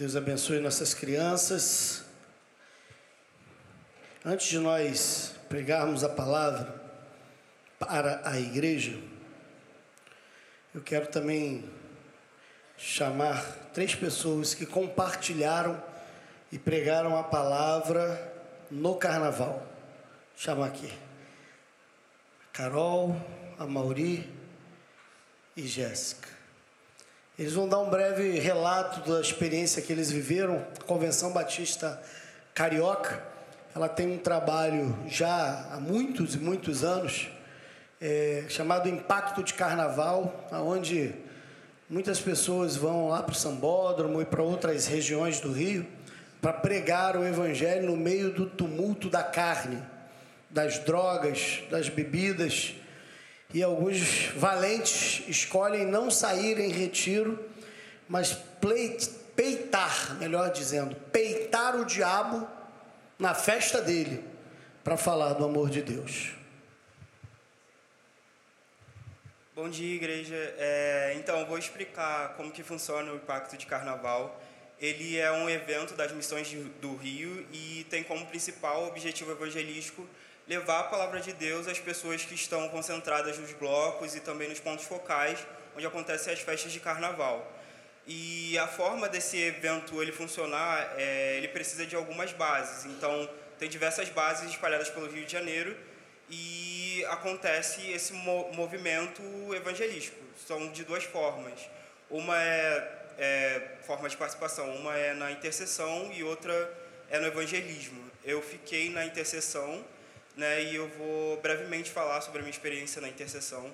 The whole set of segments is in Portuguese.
Deus abençoe nossas crianças. Antes de nós pregarmos a palavra para a igreja, eu quero também chamar três pessoas que compartilharam e pregaram a palavra no carnaval. Chama aqui. Carol, a Mauri e Jéssica. Eles vão dar um breve relato da experiência que eles viveram. A Convenção Batista Carioca, ela tem um trabalho já há muitos e muitos anos, é, chamado Impacto de Carnaval, onde muitas pessoas vão lá para o Sambódromo e para outras regiões do Rio para pregar o Evangelho no meio do tumulto da carne, das drogas, das bebidas e alguns valentes escolhem não sair em retiro, mas peitar, melhor dizendo, peitar o diabo na festa dele para falar do amor de Deus. Bom dia, igreja. É, então, vou explicar como que funciona o Impacto de Carnaval. Ele é um evento das missões do Rio e tem como principal objetivo evangelístico levar a palavra de Deus às pessoas que estão concentradas nos blocos e também nos pontos focais onde acontecem as festas de carnaval. E a forma desse evento ele funcionar, é, ele precisa de algumas bases. Então, tem diversas bases espalhadas pelo Rio de Janeiro e acontece esse mo movimento evangelístico. São de duas formas. Uma é, é forma de participação, uma é na intercessão e outra é no evangelismo. Eu fiquei na intercessão né, e eu vou brevemente falar sobre a minha experiência na intercessão.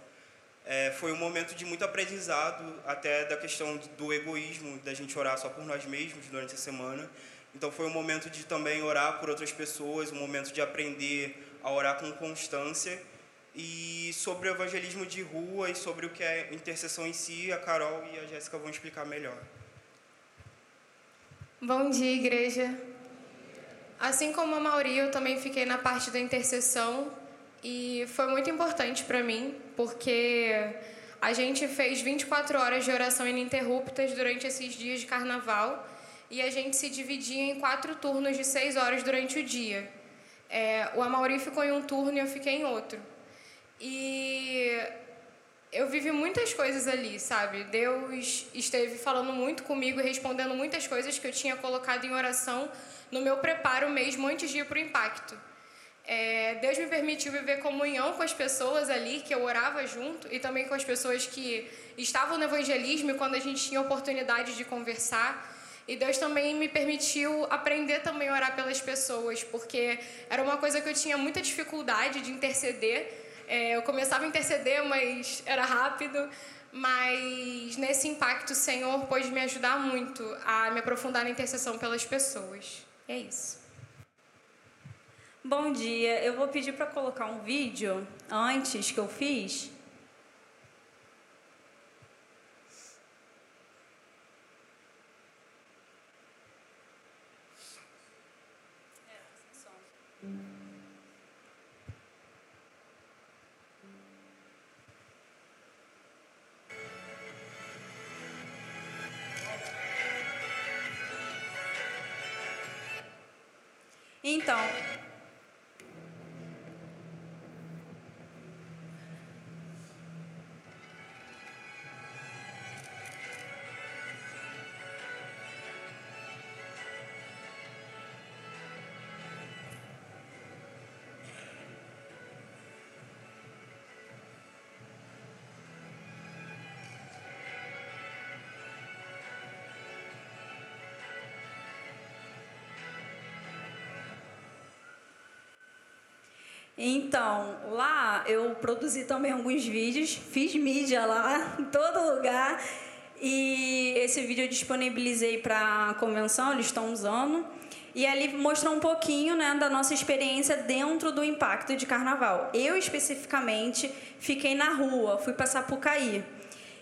É, foi um momento de muito aprendizado, até da questão do egoísmo, da gente orar só por nós mesmos durante a semana. Então foi um momento de também orar por outras pessoas, um momento de aprender a orar com constância. E sobre o evangelismo de rua e sobre o que é intercessão em si, a Carol e a Jéssica vão explicar melhor. Bom dia, igreja. Assim como a Mauri, eu também fiquei na parte da intercessão e foi muito importante para mim, porque a gente fez 24 horas de oração ininterruptas durante esses dias de carnaval e a gente se dividia em quatro turnos de seis horas durante o dia. É, o Amauri ficou em um turno e eu fiquei em outro. E eu vivi muitas coisas ali, sabe? Deus esteve falando muito comigo e respondendo muitas coisas que eu tinha colocado em oração no meu preparo mesmo antes de ir para o impacto. É, Deus me permitiu viver comunhão com as pessoas ali, que eu orava junto, e também com as pessoas que estavam no evangelismo quando a gente tinha oportunidade de conversar. E Deus também me permitiu aprender também a orar pelas pessoas, porque era uma coisa que eu tinha muita dificuldade de interceder. É, eu começava a interceder, mas era rápido. Mas nesse impacto, o Senhor pôde me ajudar muito a me aprofundar na intercessão pelas pessoas. É isso. Bom dia, eu vou pedir para colocar um vídeo antes que eu fiz. Então, Então, lá eu produzi também alguns vídeos, fiz mídia lá, em todo lugar. E esse vídeo eu disponibilizei para a convenção, eles estão usando. E ali mostrou um pouquinho né, da nossa experiência dentro do impacto de carnaval. Eu, especificamente, fiquei na rua, fui para Sapucaí.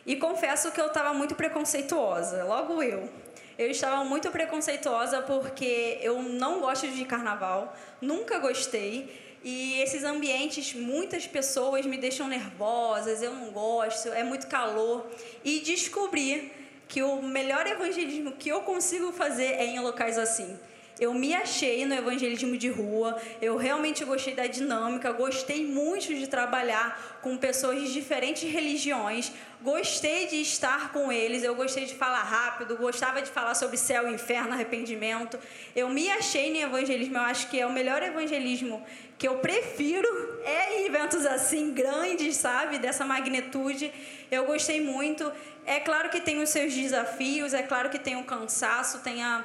E confesso que eu estava muito preconceituosa, logo eu. Eu estava muito preconceituosa porque eu não gosto de carnaval, nunca gostei. E esses ambientes, muitas pessoas me deixam nervosas, eu não gosto, é muito calor. E descobri que o melhor evangelismo que eu consigo fazer é em locais assim. Eu me achei no evangelismo de rua, eu realmente gostei da dinâmica, gostei muito de trabalhar com pessoas de diferentes religiões, gostei de estar com eles, eu gostei de falar rápido, gostava de falar sobre céu, inferno, arrependimento. Eu me achei no evangelismo, eu acho que é o melhor evangelismo que eu prefiro. É em eventos assim grandes, sabe, dessa magnitude. Eu gostei muito. É claro que tem os seus desafios, é claro que tem o cansaço, tem a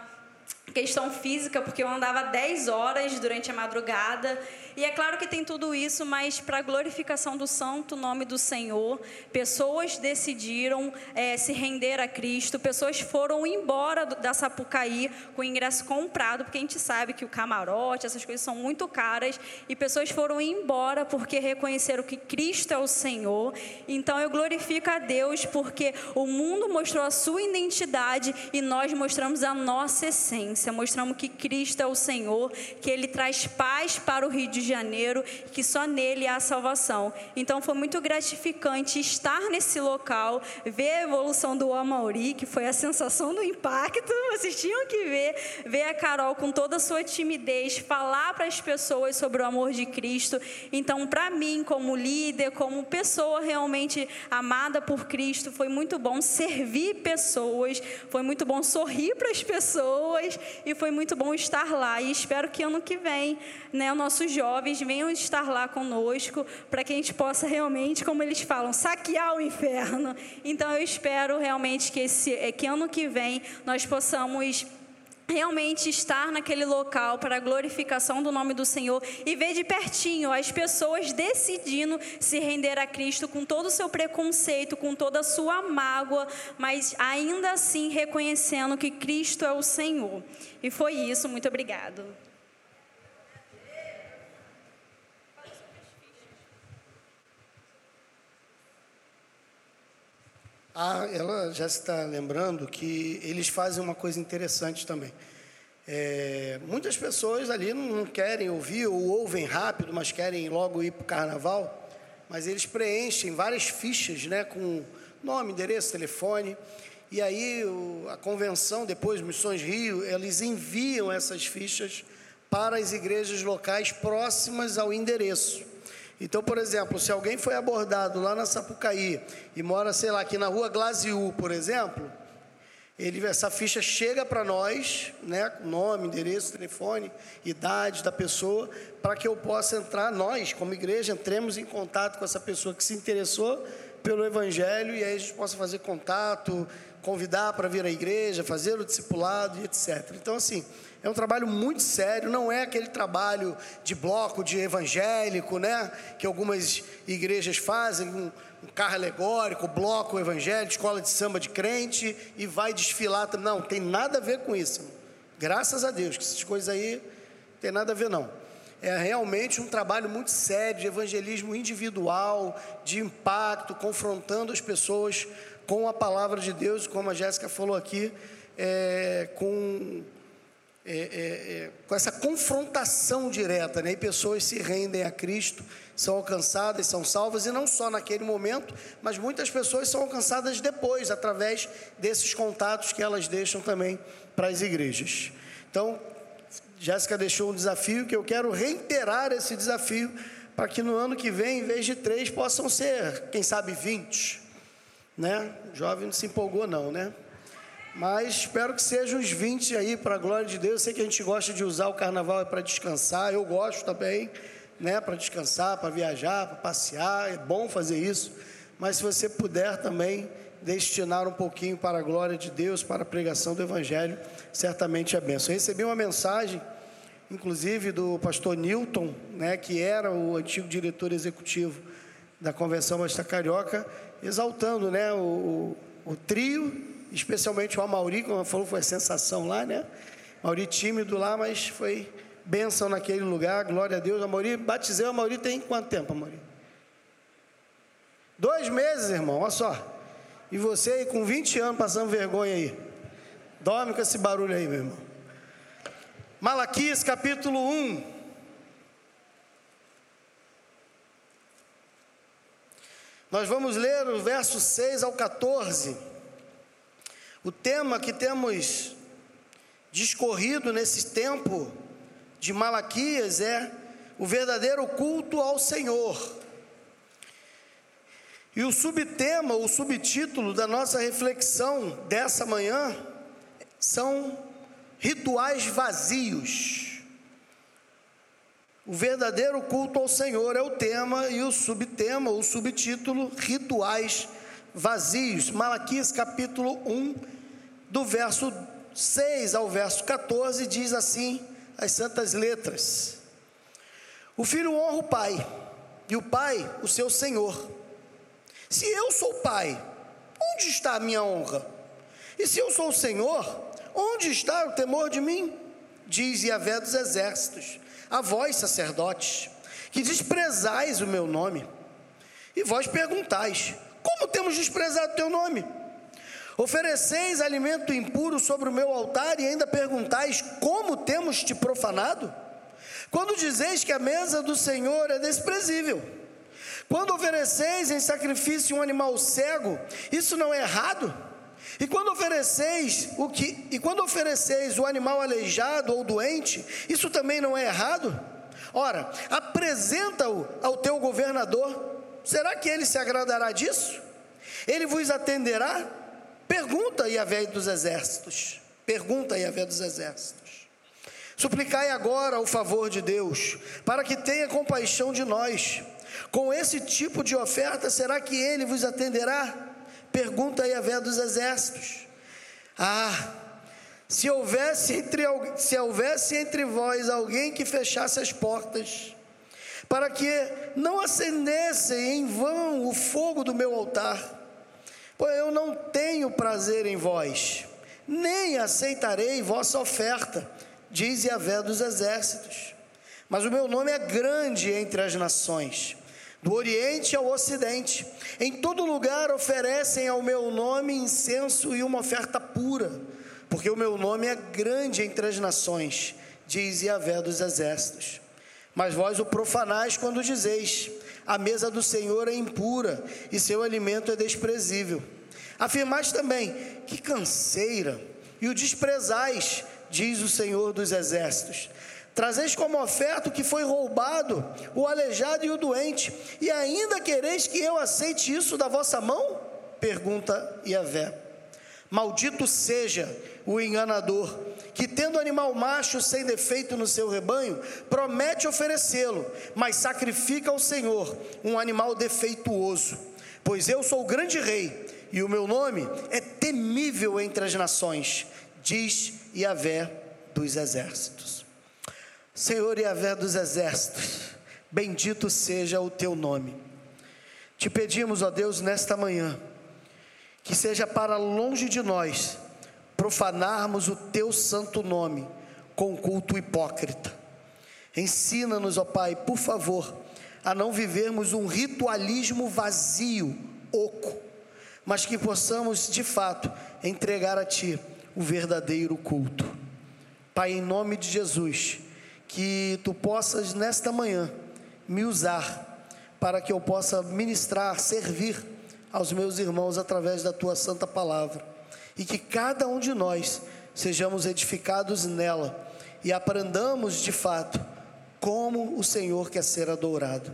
questão física, porque eu andava 10 horas durante a madrugada e é claro que tem tudo isso, mas para a glorificação do santo nome do Senhor, pessoas decidiram é, se render a Cristo, pessoas foram embora da Sapucaí com ingresso comprado, porque a gente sabe que o camarote, essas coisas são muito caras, e pessoas foram embora porque reconheceram que Cristo é o Senhor. Então eu glorifico a Deus porque o mundo mostrou a sua identidade e nós mostramos a nossa essência, mostramos que Cristo é o Senhor, que Ele traz paz para o Rio de Janeiro, que só nele há salvação. Então foi muito gratificante estar nesse local, ver a evolução do Amauri, que foi a sensação do impacto. Vocês tinham que ver, ver a Carol com toda a sua timidez, falar para as pessoas sobre o amor de Cristo. Então, para mim, como líder, como pessoa realmente amada por Cristo, foi muito bom servir pessoas, foi muito bom sorrir para as pessoas e foi muito bom estar lá. E espero que ano que vem, né, o nosso jovem jovens venham estar lá conosco, para que a gente possa realmente, como eles falam, saquear o inferno. Então eu espero realmente que, esse, que ano que vem nós possamos realmente estar naquele local para a glorificação do nome do Senhor e ver de pertinho as pessoas decidindo se render a Cristo com todo o seu preconceito, com toda a sua mágoa, mas ainda assim reconhecendo que Cristo é o Senhor. E foi isso, muito obrigado. Ah, ela já está lembrando que eles fazem uma coisa interessante também. É, muitas pessoas ali não querem ouvir ou ouvem rápido, mas querem logo ir para o carnaval. Mas eles preenchem várias fichas, né, com nome, endereço, telefone. E aí a convenção, depois Missões Rio, eles enviam essas fichas para as igrejas locais próximas ao endereço. Então, por exemplo, se alguém foi abordado lá na Sapucaí e mora, sei lá, aqui na rua Glaziú, por exemplo, ele, essa ficha chega para nós, né, nome, endereço, telefone, idade da pessoa, para que eu possa entrar, nós, como igreja, entremos em contato com essa pessoa que se interessou pelo Evangelho e aí a gente possa fazer contato, convidar para vir à igreja, fazer o discipulado e etc. Então, assim, é um trabalho muito sério, não é aquele trabalho de bloco de evangélico, né? Que algumas igrejas fazem, um, um carro alegórico, bloco evangélico, escola de samba de crente e vai desfilar. Não, tem nada a ver com isso. Graças a Deus, que essas coisas aí tem nada a ver não. É realmente um trabalho muito sério de evangelismo individual, de impacto, confrontando as pessoas com a palavra de Deus, como a Jéssica falou aqui, é, com é, é, é, com essa confrontação direta, né? e pessoas se rendem a Cristo, são alcançadas, são salvas, e não só naquele momento, mas muitas pessoas são alcançadas depois, através desses contatos que elas deixam também para as igrejas. Então, Jéssica deixou um desafio que eu quero reiterar esse desafio, para que no ano que vem, em vez de três, possam ser, quem sabe, vinte. Né? O jovem não se empolgou, não, né? Mas espero que sejam uns 20 aí, para a glória de Deus. Eu sei que a gente gosta de usar o carnaval para descansar, eu gosto também, né? Para descansar, para viajar, para passear, é bom fazer isso. Mas se você puder também destinar um pouquinho para a glória de Deus, para a pregação do Evangelho, certamente é benção. Eu recebi uma mensagem, inclusive, do pastor Newton, né? Que era o antigo diretor executivo da Convenção Basta Carioca, exaltando, né? o, o trio especialmente o Amauri, como falou, foi a sensação lá, né? Amauri tímido lá, mas foi bênção naquele lugar, glória a Deus. Amauri, batizei o Amauri tem quanto tempo, Amauri? Dois meses, irmão, olha só. E você aí com 20 anos passando vergonha aí. Dorme com esse barulho aí, meu irmão. Malaquias capítulo 1. Nós vamos ler o verso 6 ao 14. O tema que temos discorrido nesse tempo de Malaquias é o verdadeiro culto ao Senhor. E o subtema, o subtítulo da nossa reflexão dessa manhã são rituais vazios. O verdadeiro culto ao Senhor é o tema e o subtema, o subtítulo, rituais vazios. Malaquias capítulo 1, do verso 6 ao verso 14, diz assim as santas letras: O filho honra o pai, e o pai o seu senhor. Se eu sou pai, onde está a minha honra? E se eu sou o senhor, onde está o temor de mim? Diz Yahvé dos exércitos, a vós, sacerdotes, que desprezais o meu nome. E vós perguntais: Como temos desprezado o teu nome? Ofereceis alimento impuro sobre o meu altar e ainda perguntais: Como temos te profanado? Quando dizeis que a mesa do Senhor é desprezível, quando ofereceis em sacrifício um animal cego, isso não é errado? E quando ofereceis o que e quando ofereceis o animal aleijado ou doente, isso também não é errado? Ora, apresenta-o ao teu governador. Será que ele se agradará disso? Ele vos atenderá? Pergunta Yahvé dos exércitos. Pergunta Yahvé dos exércitos. Suplicai agora o favor de Deus, para que tenha compaixão de nós. Com esse tipo de oferta, será que ele vos atenderá? Pergunta Yahvé dos exércitos. Ah, se houvesse entre, se houvesse entre vós alguém que fechasse as portas, para que não acendesse em vão o fogo do meu altar, Pois eu não tenho prazer em vós, nem aceitarei vossa oferta, diz Yahvé dos exércitos. Mas o meu nome é grande entre as nações, do Oriente ao Ocidente. Em todo lugar oferecem ao meu nome incenso e uma oferta pura, porque o meu nome é grande entre as nações, diz Yahvé dos exércitos. Mas vós o profanais quando dizeis: a mesa do Senhor é impura e seu alimento é desprezível. Afirmais também: que canseira, e o desprezais, diz o Senhor dos exércitos. Trazeis como oferta o que foi roubado, o aleijado e o doente, e ainda quereis que eu aceite isso da vossa mão? Pergunta Yahvé. Maldito seja o enganador, que tendo animal macho sem defeito no seu rebanho, promete oferecê-lo, mas sacrifica ao Senhor um animal defeituoso. Pois eu sou o grande rei, e o meu nome é temível entre as nações, diz Yahvé dos exércitos. Senhor Yahvé dos exércitos, bendito seja o teu nome. Te pedimos, ó Deus, nesta manhã, que seja para longe de nós profanarmos o teu santo nome com culto hipócrita. Ensina-nos, ó Pai, por favor, a não vivermos um ritualismo vazio, oco, mas que possamos de fato entregar a Ti o verdadeiro culto. Pai, em nome de Jesus, que Tu possas nesta manhã me usar para que eu possa ministrar, servir aos meus irmãos através da Tua santa palavra e que cada um de nós sejamos edificados nela e aprendamos de fato como o Senhor quer ser adorado.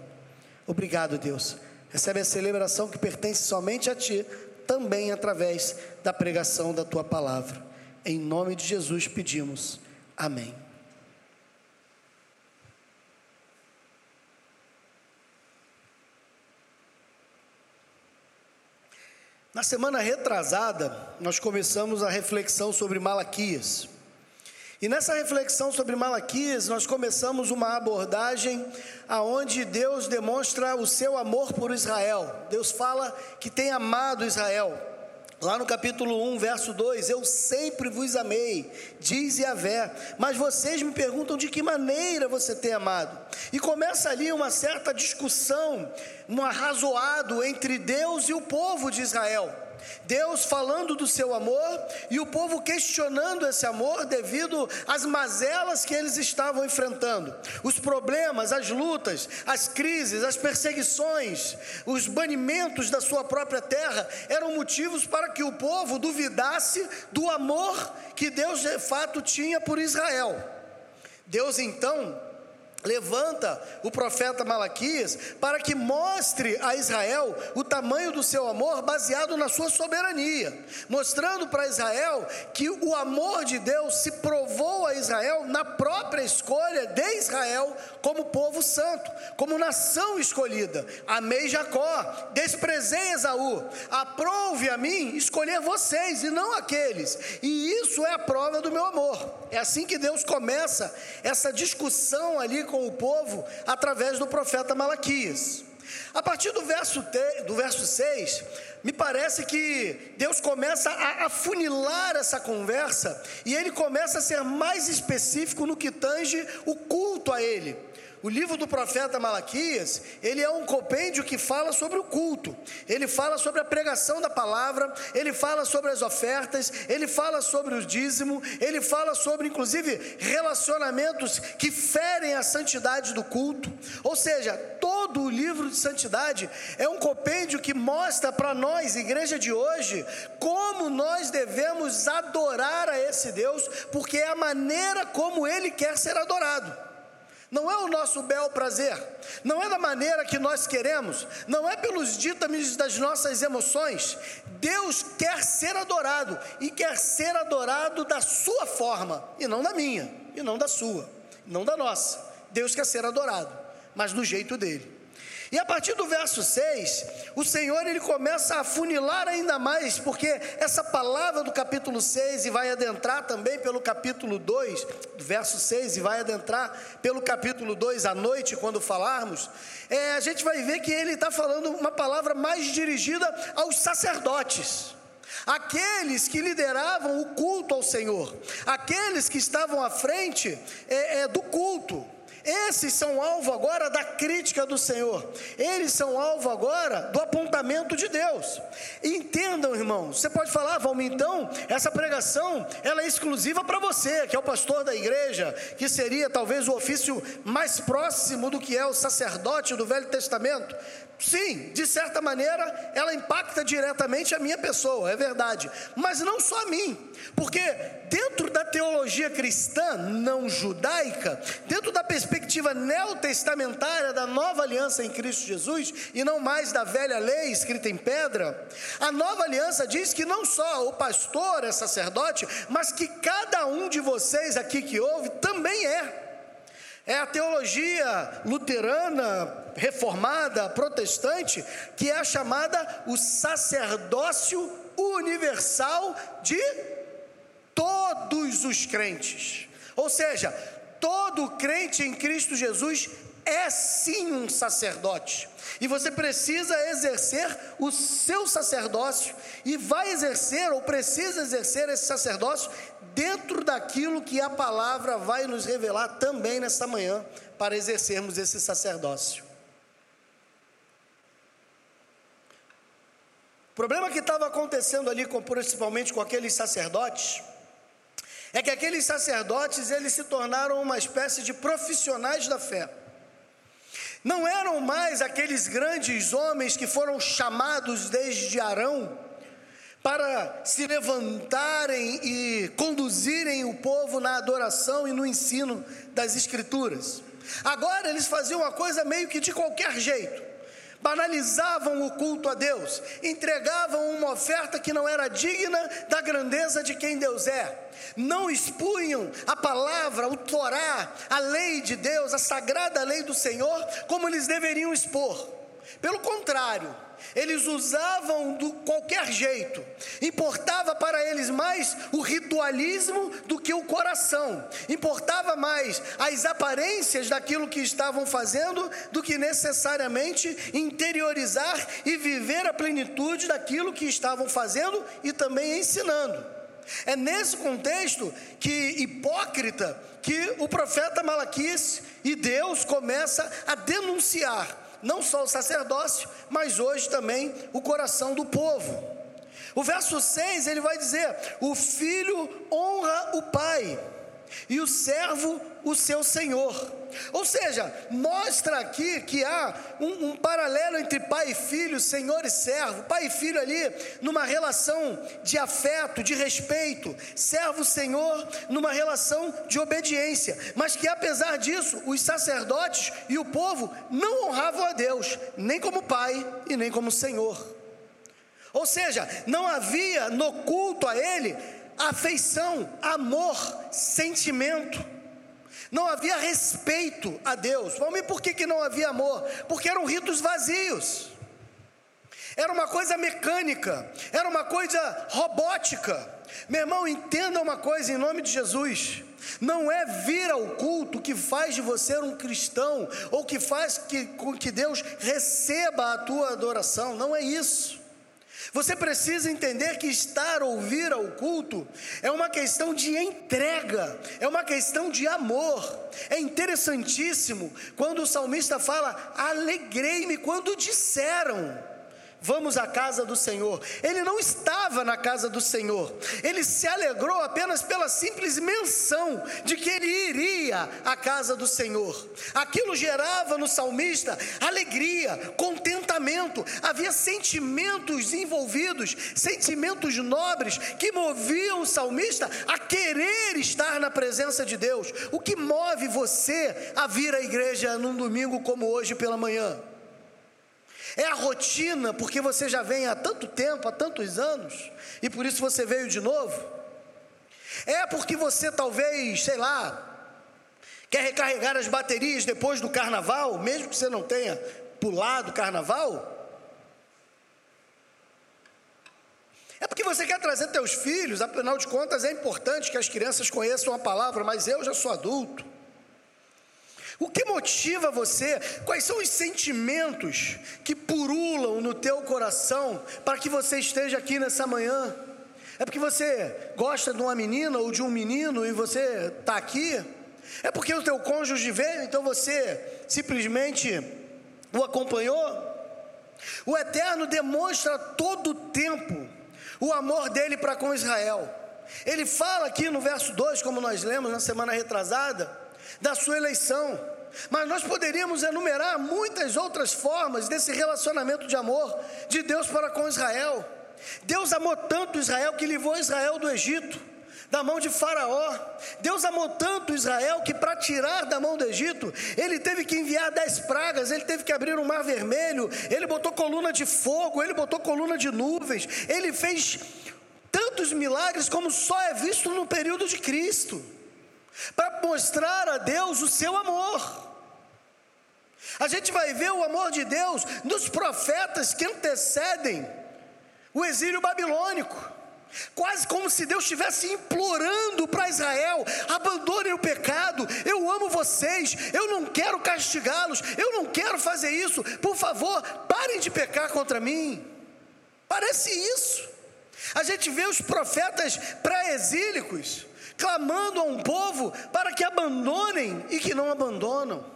Obrigado, Deus. Recebe a celebração que pertence somente a Ti, também através da pregação da Tua palavra. Em nome de Jesus pedimos. Amém. Na semana retrasada, nós começamos a reflexão sobre Malaquias. E nessa reflexão sobre Malaquias, nós começamos uma abordagem aonde Deus demonstra o seu amor por Israel. Deus fala que tem amado Israel. Lá no capítulo 1, verso 2, eu sempre vos amei, diz Yahvé, mas vocês me perguntam de que maneira você tem amado. E começa ali uma certa discussão, um arrazoado entre Deus e o povo de Israel. Deus falando do seu amor e o povo questionando esse amor devido às mazelas que eles estavam enfrentando. Os problemas, as lutas, as crises, as perseguições, os banimentos da sua própria terra eram motivos para que o povo duvidasse do amor que Deus de fato tinha por Israel. Deus então levanta o profeta Malaquias para que mostre a Israel o tamanho do seu amor baseado na sua soberania, mostrando para Israel que o amor de Deus se provou a Israel na própria escolha de Israel como povo santo, como nação escolhida. Amei Jacó, desprezei Esaú, aprove a mim escolher vocês e não aqueles, e isso é a prova do meu amor. É assim que Deus começa essa discussão ali com com o povo através do profeta Malaquias. A partir do verso, te, do verso 6, me parece que Deus começa a afunilar essa conversa e ele começa a ser mais específico no que tange o culto a ele. O livro do profeta Malaquias, ele é um compêndio que fala sobre o culto, ele fala sobre a pregação da palavra, ele fala sobre as ofertas, ele fala sobre o dízimo, ele fala sobre, inclusive, relacionamentos que ferem a santidade do culto. Ou seja, todo o livro de santidade é um compêndio que mostra para nós, igreja de hoje, como nós devemos adorar a esse Deus, porque é a maneira como ele quer ser adorado. Não é o nosso bel prazer, não é da maneira que nós queremos, não é pelos ditames das nossas emoções. Deus quer ser adorado e quer ser adorado da sua forma, e não da minha, e não da sua, não da nossa. Deus quer ser adorado, mas do jeito dele. E a partir do verso 6, o Senhor ele começa a funilar ainda mais, porque essa palavra do capítulo 6 e vai adentrar também pelo capítulo 2, do verso 6 e vai adentrar pelo capítulo 2 à noite, quando falarmos, é, a gente vai ver que ele está falando uma palavra mais dirigida aos sacerdotes aqueles que lideravam o culto ao Senhor, aqueles que estavam à frente é, é, do culto. Esses são alvo agora da crítica do Senhor. Eles são alvo agora do apontamento de Deus. Entendam, irmãos. Você pode falar, Valmir, então, essa pregação, ela é exclusiva para você, que é o pastor da igreja, que seria talvez o ofício mais próximo do que é o sacerdote do Velho Testamento. Sim, de certa maneira, ela impacta diretamente a minha pessoa, é verdade. Mas não só a mim, porque dentro da teologia cristã não judaica, dentro da perspectiva neotestamentária da nova aliança em Cristo Jesus, e não mais da velha lei escrita em pedra, a nova aliança diz que não só o pastor é sacerdote, mas que cada um de vocês aqui que ouve também é. É a teologia luterana, reformada, protestante, que é chamada o sacerdócio universal de todos os crentes. Ou seja, todo crente em Cristo Jesus é sim um sacerdote. E você precisa exercer o seu sacerdócio e vai exercer ou precisa exercer esse sacerdócio dentro daquilo que a palavra vai nos revelar também nesta manhã para exercermos esse sacerdócio. O problema que estava acontecendo ali, principalmente com aqueles sacerdotes, é que aqueles sacerdotes eles se tornaram uma espécie de profissionais da fé. Não eram mais aqueles grandes homens que foram chamados desde Arão para se levantarem e conduzirem o povo na adoração e no ensino das Escrituras. Agora eles faziam uma coisa meio que de qualquer jeito banalizavam o culto a Deus, entregavam uma oferta que não era digna da grandeza de quem Deus é, não expunham a palavra, o Torá, a lei de Deus, a sagrada lei do Senhor, como eles deveriam expor. Pelo contrário, eles usavam do qualquer jeito. Importava para eles mais o ritualismo do que o coração. Importava mais as aparências daquilo que estavam fazendo do que necessariamente interiorizar e viver a plenitude daquilo que estavam fazendo e também ensinando. É nesse contexto que hipócrita que o profeta Malaquias e Deus começa a denunciar não só o sacerdócio, mas hoje também o coração do povo. O verso 6 ele vai dizer: O filho honra o pai, e o servo o seu senhor. Ou seja, mostra aqui que há um, um, paralelo entre pai e filho, senhor e servo. Pai e filho ali numa relação de afeto, de respeito. Servo-senhor numa relação de obediência. Mas que apesar disso, os sacerdotes e o povo não honravam a Deus, nem como pai e nem como senhor. Ou seja, não havia no culto a ele afeição, amor, sentimento. Não havia respeito a Deus. Vamos ver por que, que não havia amor? Porque eram ritos vazios. Era uma coisa mecânica, era uma coisa robótica. Meu irmão, entenda uma coisa em nome de Jesus. Não é vir ao culto que faz de você um cristão ou que faz que, com que Deus receba a tua adoração. Não é isso. Você precisa entender que estar ou vir ao culto é uma questão de entrega, é uma questão de amor. É interessantíssimo quando o salmista fala: Alegrei-me quando disseram vamos à casa do Senhor. Ele não estava na casa do Senhor, ele se alegrou apenas pela simples menção de que ele iria à casa do Senhor. Aquilo gerava no salmista alegria, contentamento, havia sentimentos envolvidos, sentimentos nobres que moviam o salmista a querer estar na presença de Deus. O que move você a vir à igreja num domingo como hoje pela manhã? É a rotina, porque você já vem há tanto tempo, há tantos anos, e por isso você veio de novo. É porque você talvez, sei lá, quer recarregar as baterias depois do carnaval, mesmo que você não tenha pulado o carnaval. É porque você quer trazer teus filhos, afinal de contas é importante que as crianças conheçam a palavra, mas eu já sou adulto. Motiva você? Quais são os sentimentos que purulam no teu coração para que você esteja aqui nessa manhã? É porque você gosta de uma menina ou de um menino e você está aqui? É porque o teu cônjuge veio, então você simplesmente o acompanhou? O Eterno demonstra todo o tempo o amor dele para com Israel. Ele fala aqui no verso 2, como nós lemos na semana retrasada, da sua eleição. Mas nós poderíamos enumerar muitas outras formas desse relacionamento de amor de Deus para com Israel. Deus amou tanto Israel que livrou Israel do Egito, da mão de Faraó. Deus amou tanto Israel que, para tirar da mão do Egito, ele teve que enviar dez pragas, ele teve que abrir um mar vermelho, ele botou coluna de fogo, ele botou coluna de nuvens, ele fez tantos milagres como só é visto no período de Cristo para mostrar a Deus o seu amor. A gente vai ver o amor de Deus nos profetas que antecedem o exílio babilônico. Quase como se Deus estivesse implorando para Israel: abandonem o pecado, eu amo vocês, eu não quero castigá-los, eu não quero fazer isso, por favor, parem de pecar contra mim. Parece isso. A gente vê os profetas pré-exílicos clamando a um povo para que abandonem e que não abandonam.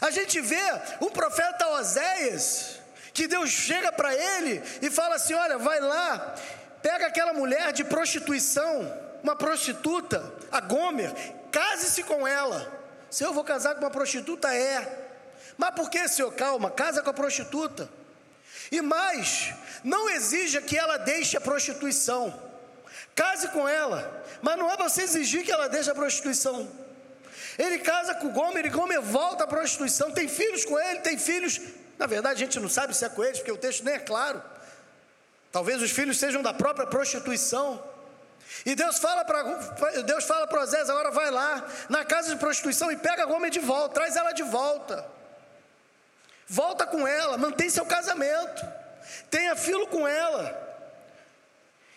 A gente vê um profeta Oséias, que Deus chega para ele e fala assim: Olha, vai lá, pega aquela mulher de prostituição, uma prostituta, a Gomer, case-se com ela. Se eu vou casar com uma prostituta, é. Mas por que, senhor? Calma, casa com a prostituta. E mais, não exija que ela deixe a prostituição. Case com ela, mas não é você exigir que ela deixe a prostituição. Ele casa com o Gomer e Gomer volta à prostituição. Tem filhos com ele, tem filhos. Na verdade, a gente não sabe se é com eles, porque o texto nem é claro. Talvez os filhos sejam da própria prostituição. E Deus fala para Deus fala para Osés, agora vai lá na casa de prostituição e pega Gomer de volta, traz ela de volta. Volta com ela, mantém seu casamento. Tenha filho com ela.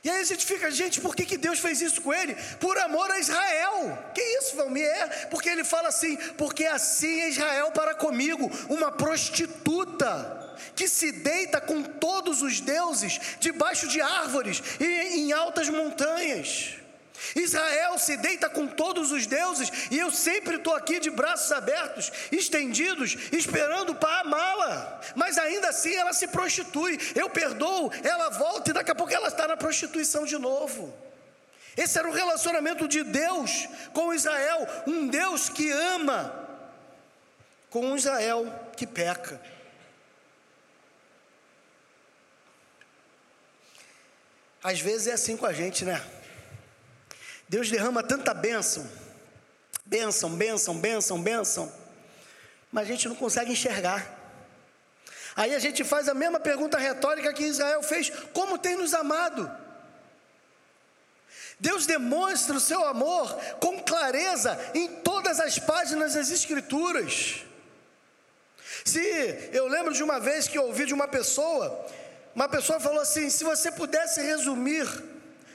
E aí a gente fica, gente, por que, que Deus fez isso com ele? Por amor a Israel. Que isso, Valmir? É porque ele fala assim: porque assim é Israel para comigo, uma prostituta que se deita com todos os deuses debaixo de árvores e em altas montanhas. Israel se deita com todos os deuses e eu sempre estou aqui de braços abertos, estendidos, esperando para amá-la. Mas ainda assim ela se prostitui. Eu perdoo, ela volta e daqui a pouco ela está na prostituição de novo. Esse era o relacionamento de Deus com Israel, um Deus que ama, com um Israel que peca. Às vezes é assim com a gente, né? Deus derrama tanta bênção, bênção, bênção, bênção, bênção, mas a gente não consegue enxergar. Aí a gente faz a mesma pergunta retórica que Israel fez: como tem nos amado? Deus demonstra o seu amor com clareza em todas as páginas das Escrituras. Se eu lembro de uma vez que ouvi de uma pessoa uma pessoa falou assim: se você pudesse resumir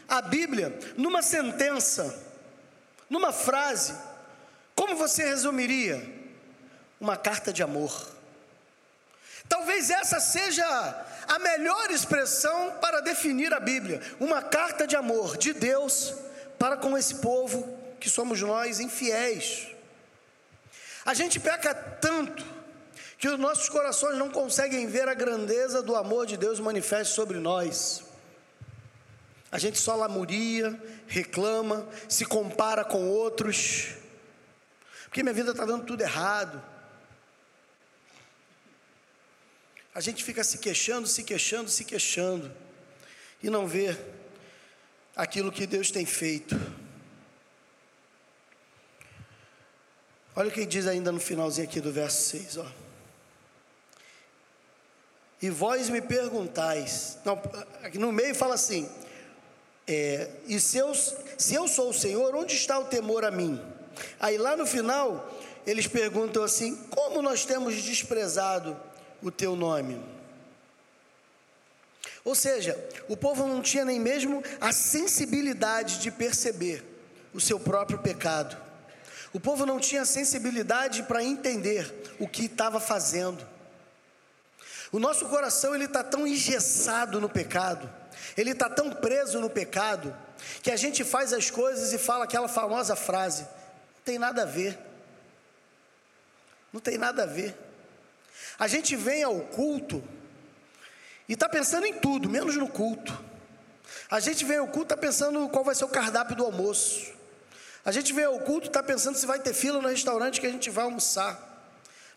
a Bíblia numa sentença, numa frase, como você resumiria? Uma carta de amor. Talvez essa seja a melhor expressão para definir a Bíblia, uma carta de amor de Deus para com esse povo que somos nós infiéis. A gente peca tanto que os nossos corações não conseguem ver a grandeza do amor de Deus manifesto sobre nós. A gente só lamuria, reclama, se compara com outros, porque minha vida está dando tudo errado. A gente fica se queixando, se queixando, se queixando, e não vê aquilo que Deus tem feito. Olha o que diz ainda no finalzinho aqui do verso 6, ó. E vós me perguntais, não, no meio fala assim, é, e se eu, se eu sou o Senhor, onde está o temor a mim? Aí lá no final, eles perguntam assim: como nós temos desprezado o teu nome? Ou seja, o povo não tinha nem mesmo a sensibilidade de perceber o seu próprio pecado. O povo não tinha sensibilidade para entender o que estava fazendo. O nosso coração ele está tão engessado no pecado, ele está tão preso no pecado, que a gente faz as coisas e fala aquela famosa frase: não tem nada a ver. Não tem nada a ver. A gente vem ao culto e está pensando em tudo, menos no culto. A gente vem ao culto está pensando qual vai ser o cardápio do almoço. A gente vem ao culto está pensando se vai ter fila no restaurante que a gente vai almoçar.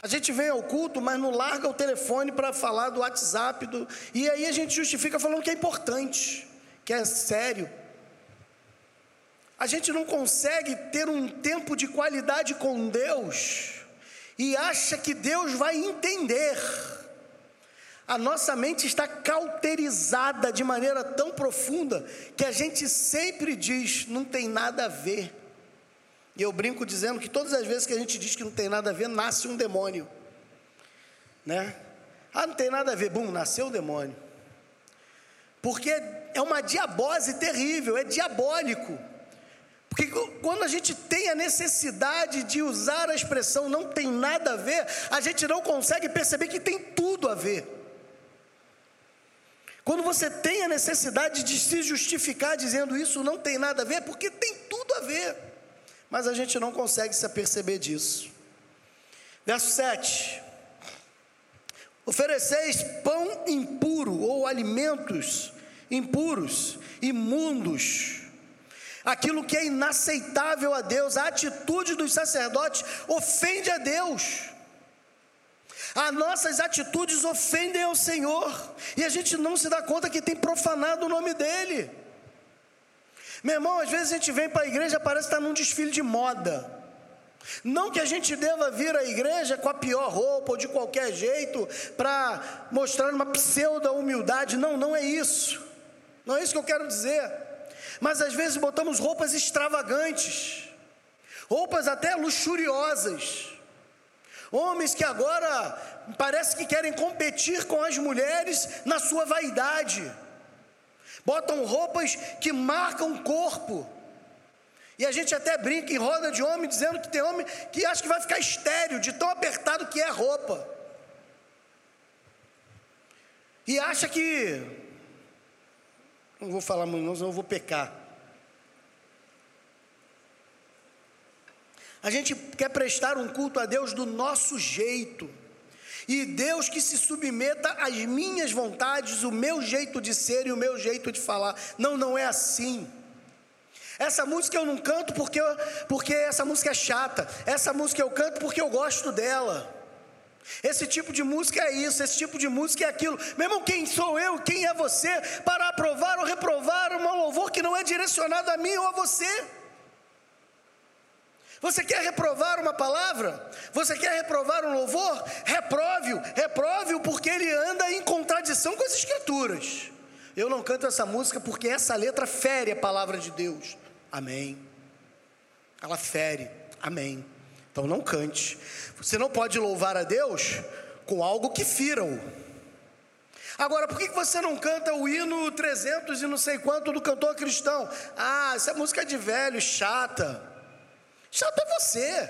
A gente vem ao culto, mas não larga o telefone para falar do WhatsApp. Do... E aí a gente justifica falando que é importante, que é sério. A gente não consegue ter um tempo de qualidade com Deus e acha que Deus vai entender. A nossa mente está cauterizada de maneira tão profunda que a gente sempre diz: não tem nada a ver. E eu brinco dizendo que todas as vezes que a gente diz que não tem nada a ver, nasce um demônio. Né? Ah, não tem nada a ver, bum, nasceu o demônio. Porque é uma diabose terrível, é diabólico. Porque quando a gente tem a necessidade de usar a expressão não tem nada a ver, a gente não consegue perceber que tem tudo a ver. Quando você tem a necessidade de se justificar dizendo isso não tem nada a ver, porque tem tudo a ver mas a gente não consegue se aperceber disso. Verso 7: Ofereceis pão impuro ou alimentos impuros, imundos, aquilo que é inaceitável a Deus, a atitude dos sacerdotes ofende a Deus. As nossas atitudes ofendem ao Senhor, e a gente não se dá conta que tem profanado o nome dEle. Meu irmão, às vezes a gente vem para a igreja parece estar num desfile de moda. Não que a gente deva vir à igreja com a pior roupa ou de qualquer jeito para mostrar uma pseudo humildade. Não, não é isso. Não é isso que eu quero dizer. Mas às vezes botamos roupas extravagantes, roupas até luxuriosas. Homens que agora parece que querem competir com as mulheres na sua vaidade botam roupas que marcam o corpo. E a gente até brinca em roda de homem, dizendo que tem homem que acha que vai ficar estéreo de tão apertado que é a roupa. E acha que. Não vou falar muito, não, senão eu vou pecar. A gente quer prestar um culto a Deus do nosso jeito. E Deus que se submeta às minhas vontades, o meu jeito de ser e o meu jeito de falar. Não, não é assim. Essa música eu não canto porque, porque essa música é chata. Essa música eu canto porque eu gosto dela. Esse tipo de música é isso, esse tipo de música é aquilo. Meu irmão, quem sou eu, quem é você para aprovar ou reprovar um louvor que não é direcionado a mim ou a você? Você quer reprovar uma palavra? Você quer reprovar um louvor? Reprove-o, reprove-o porque ele anda em contradição com as Escrituras. Eu não canto essa música porque essa letra fere a palavra de Deus. Amém. Ela fere. Amém. Então não cante. Você não pode louvar a Deus com algo que fira-o. Agora, por que você não canta o hino 300 e não sei quanto do cantor cristão? Ah, essa música é de velho, chata. Você,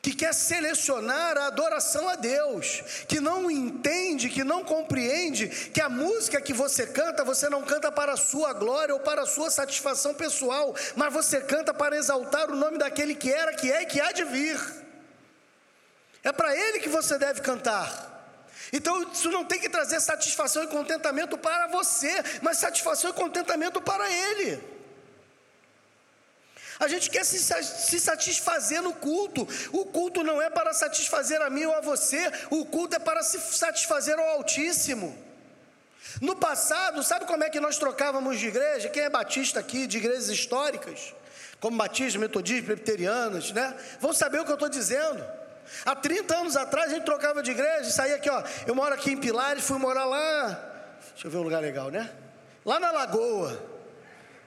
que quer selecionar a adoração a Deus, que não entende, que não compreende que a música que você canta, você não canta para a sua glória ou para a sua satisfação pessoal, mas você canta para exaltar o nome daquele que era, que é e que há de vir. É para ele que você deve cantar. Então isso não tem que trazer satisfação e contentamento para você, mas satisfação e contentamento para ele. A gente quer se, se satisfazer no culto. O culto não é para satisfazer a mim ou a você, o culto é para se satisfazer ao Altíssimo. No passado, sabe como é que nós trocávamos de igreja? Quem é batista aqui, de igrejas históricas, como batistas, metodistas, presbiterianos, né? Vão saber o que eu estou dizendo. Há 30 anos atrás a gente trocava de igreja saía aqui, ó. Eu moro aqui em Pilares, fui morar lá. Deixa eu ver um lugar legal, né? Lá na Lagoa.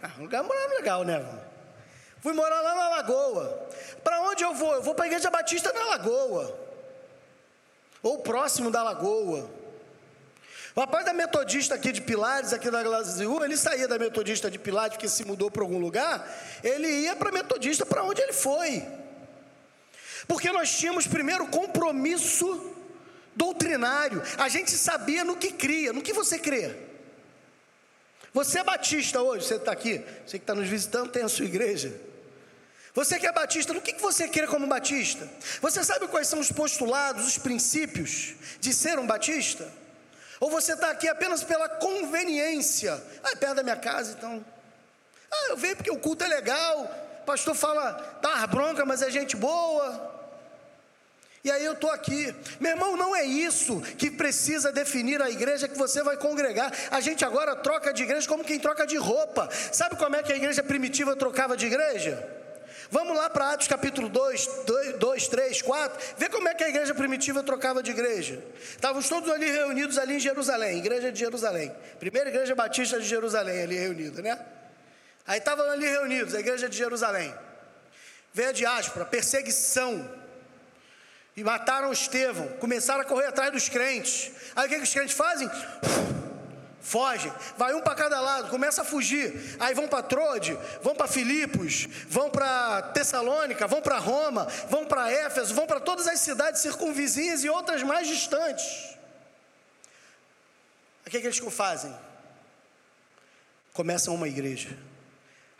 Ah, um lugar legal, né? Fui morar lá na Lagoa. Para onde eu vou? Eu vou para a Igreja Batista na Lagoa. Ou próximo da Lagoa. O rapaz da Metodista aqui de Pilares, aqui da Glaziú, ele saía da Metodista de Pilares porque se mudou para algum lugar, ele ia para a Metodista para onde ele foi. Porque nós tínhamos primeiro compromisso doutrinário. A gente sabia no que cria, no que você crê. Você é batista hoje, você está aqui, você que está nos visitando, tem a sua igreja. Você que é batista, no que você quer como batista? Você sabe quais são os postulados, os princípios de ser um batista? Ou você está aqui apenas pela conveniência? Ah, é perto da minha casa, então. Ah, eu venho porque o culto é legal, o pastor fala, dá bronca, mas é gente boa. E aí eu estou aqui. Meu irmão, não é isso que precisa definir a igreja que você vai congregar. A gente agora troca de igreja como quem troca de roupa. Sabe como é que a igreja primitiva trocava de igreja? Vamos lá para Atos capítulo 2, 2, 3, 4, ver como é que a igreja primitiva trocava de igreja. Estávamos todos ali reunidos ali em Jerusalém, igreja de Jerusalém. Primeira igreja batista de Jerusalém ali reunida, né? Aí estavam ali reunidos, a igreja de Jerusalém. Veio a diáspora, perseguição. E mataram Estevão, começaram a correr atrás dos crentes. Aí o que, que os crentes fazem? Fogem, vai um para cada lado, começa a fugir. Aí vão para Trode, vão para Filipos, vão para Tessalônica, vão para Roma, vão para Éfeso, vão para todas as cidades circunvizinhas e outras mais distantes. O que, é que eles fazem? Começam uma igreja.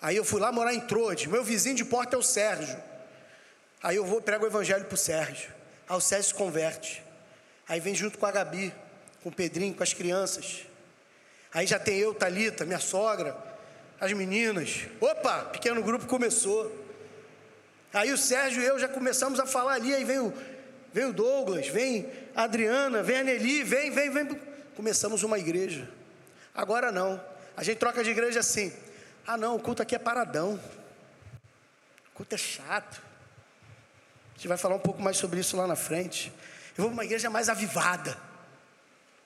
Aí eu fui lá morar em Trode, meu vizinho de porta é o Sérgio. Aí eu vou prego o evangelho para o Sérgio. Aí o Sérgio se converte. Aí vem junto com a Gabi, com o Pedrinho, com as crianças. Aí já tem eu, Talita, minha sogra, as meninas. Opa, pequeno grupo começou. Aí o Sérgio e eu já começamos a falar ali, aí vem o, vem o Douglas, vem a Adriana, vem a Nelly, vem, vem, vem. Começamos uma igreja. Agora não. A gente troca de igreja assim. Ah não, o culto aqui é paradão. O culto é chato. A gente vai falar um pouco mais sobre isso lá na frente. Eu vou para uma igreja mais avivada.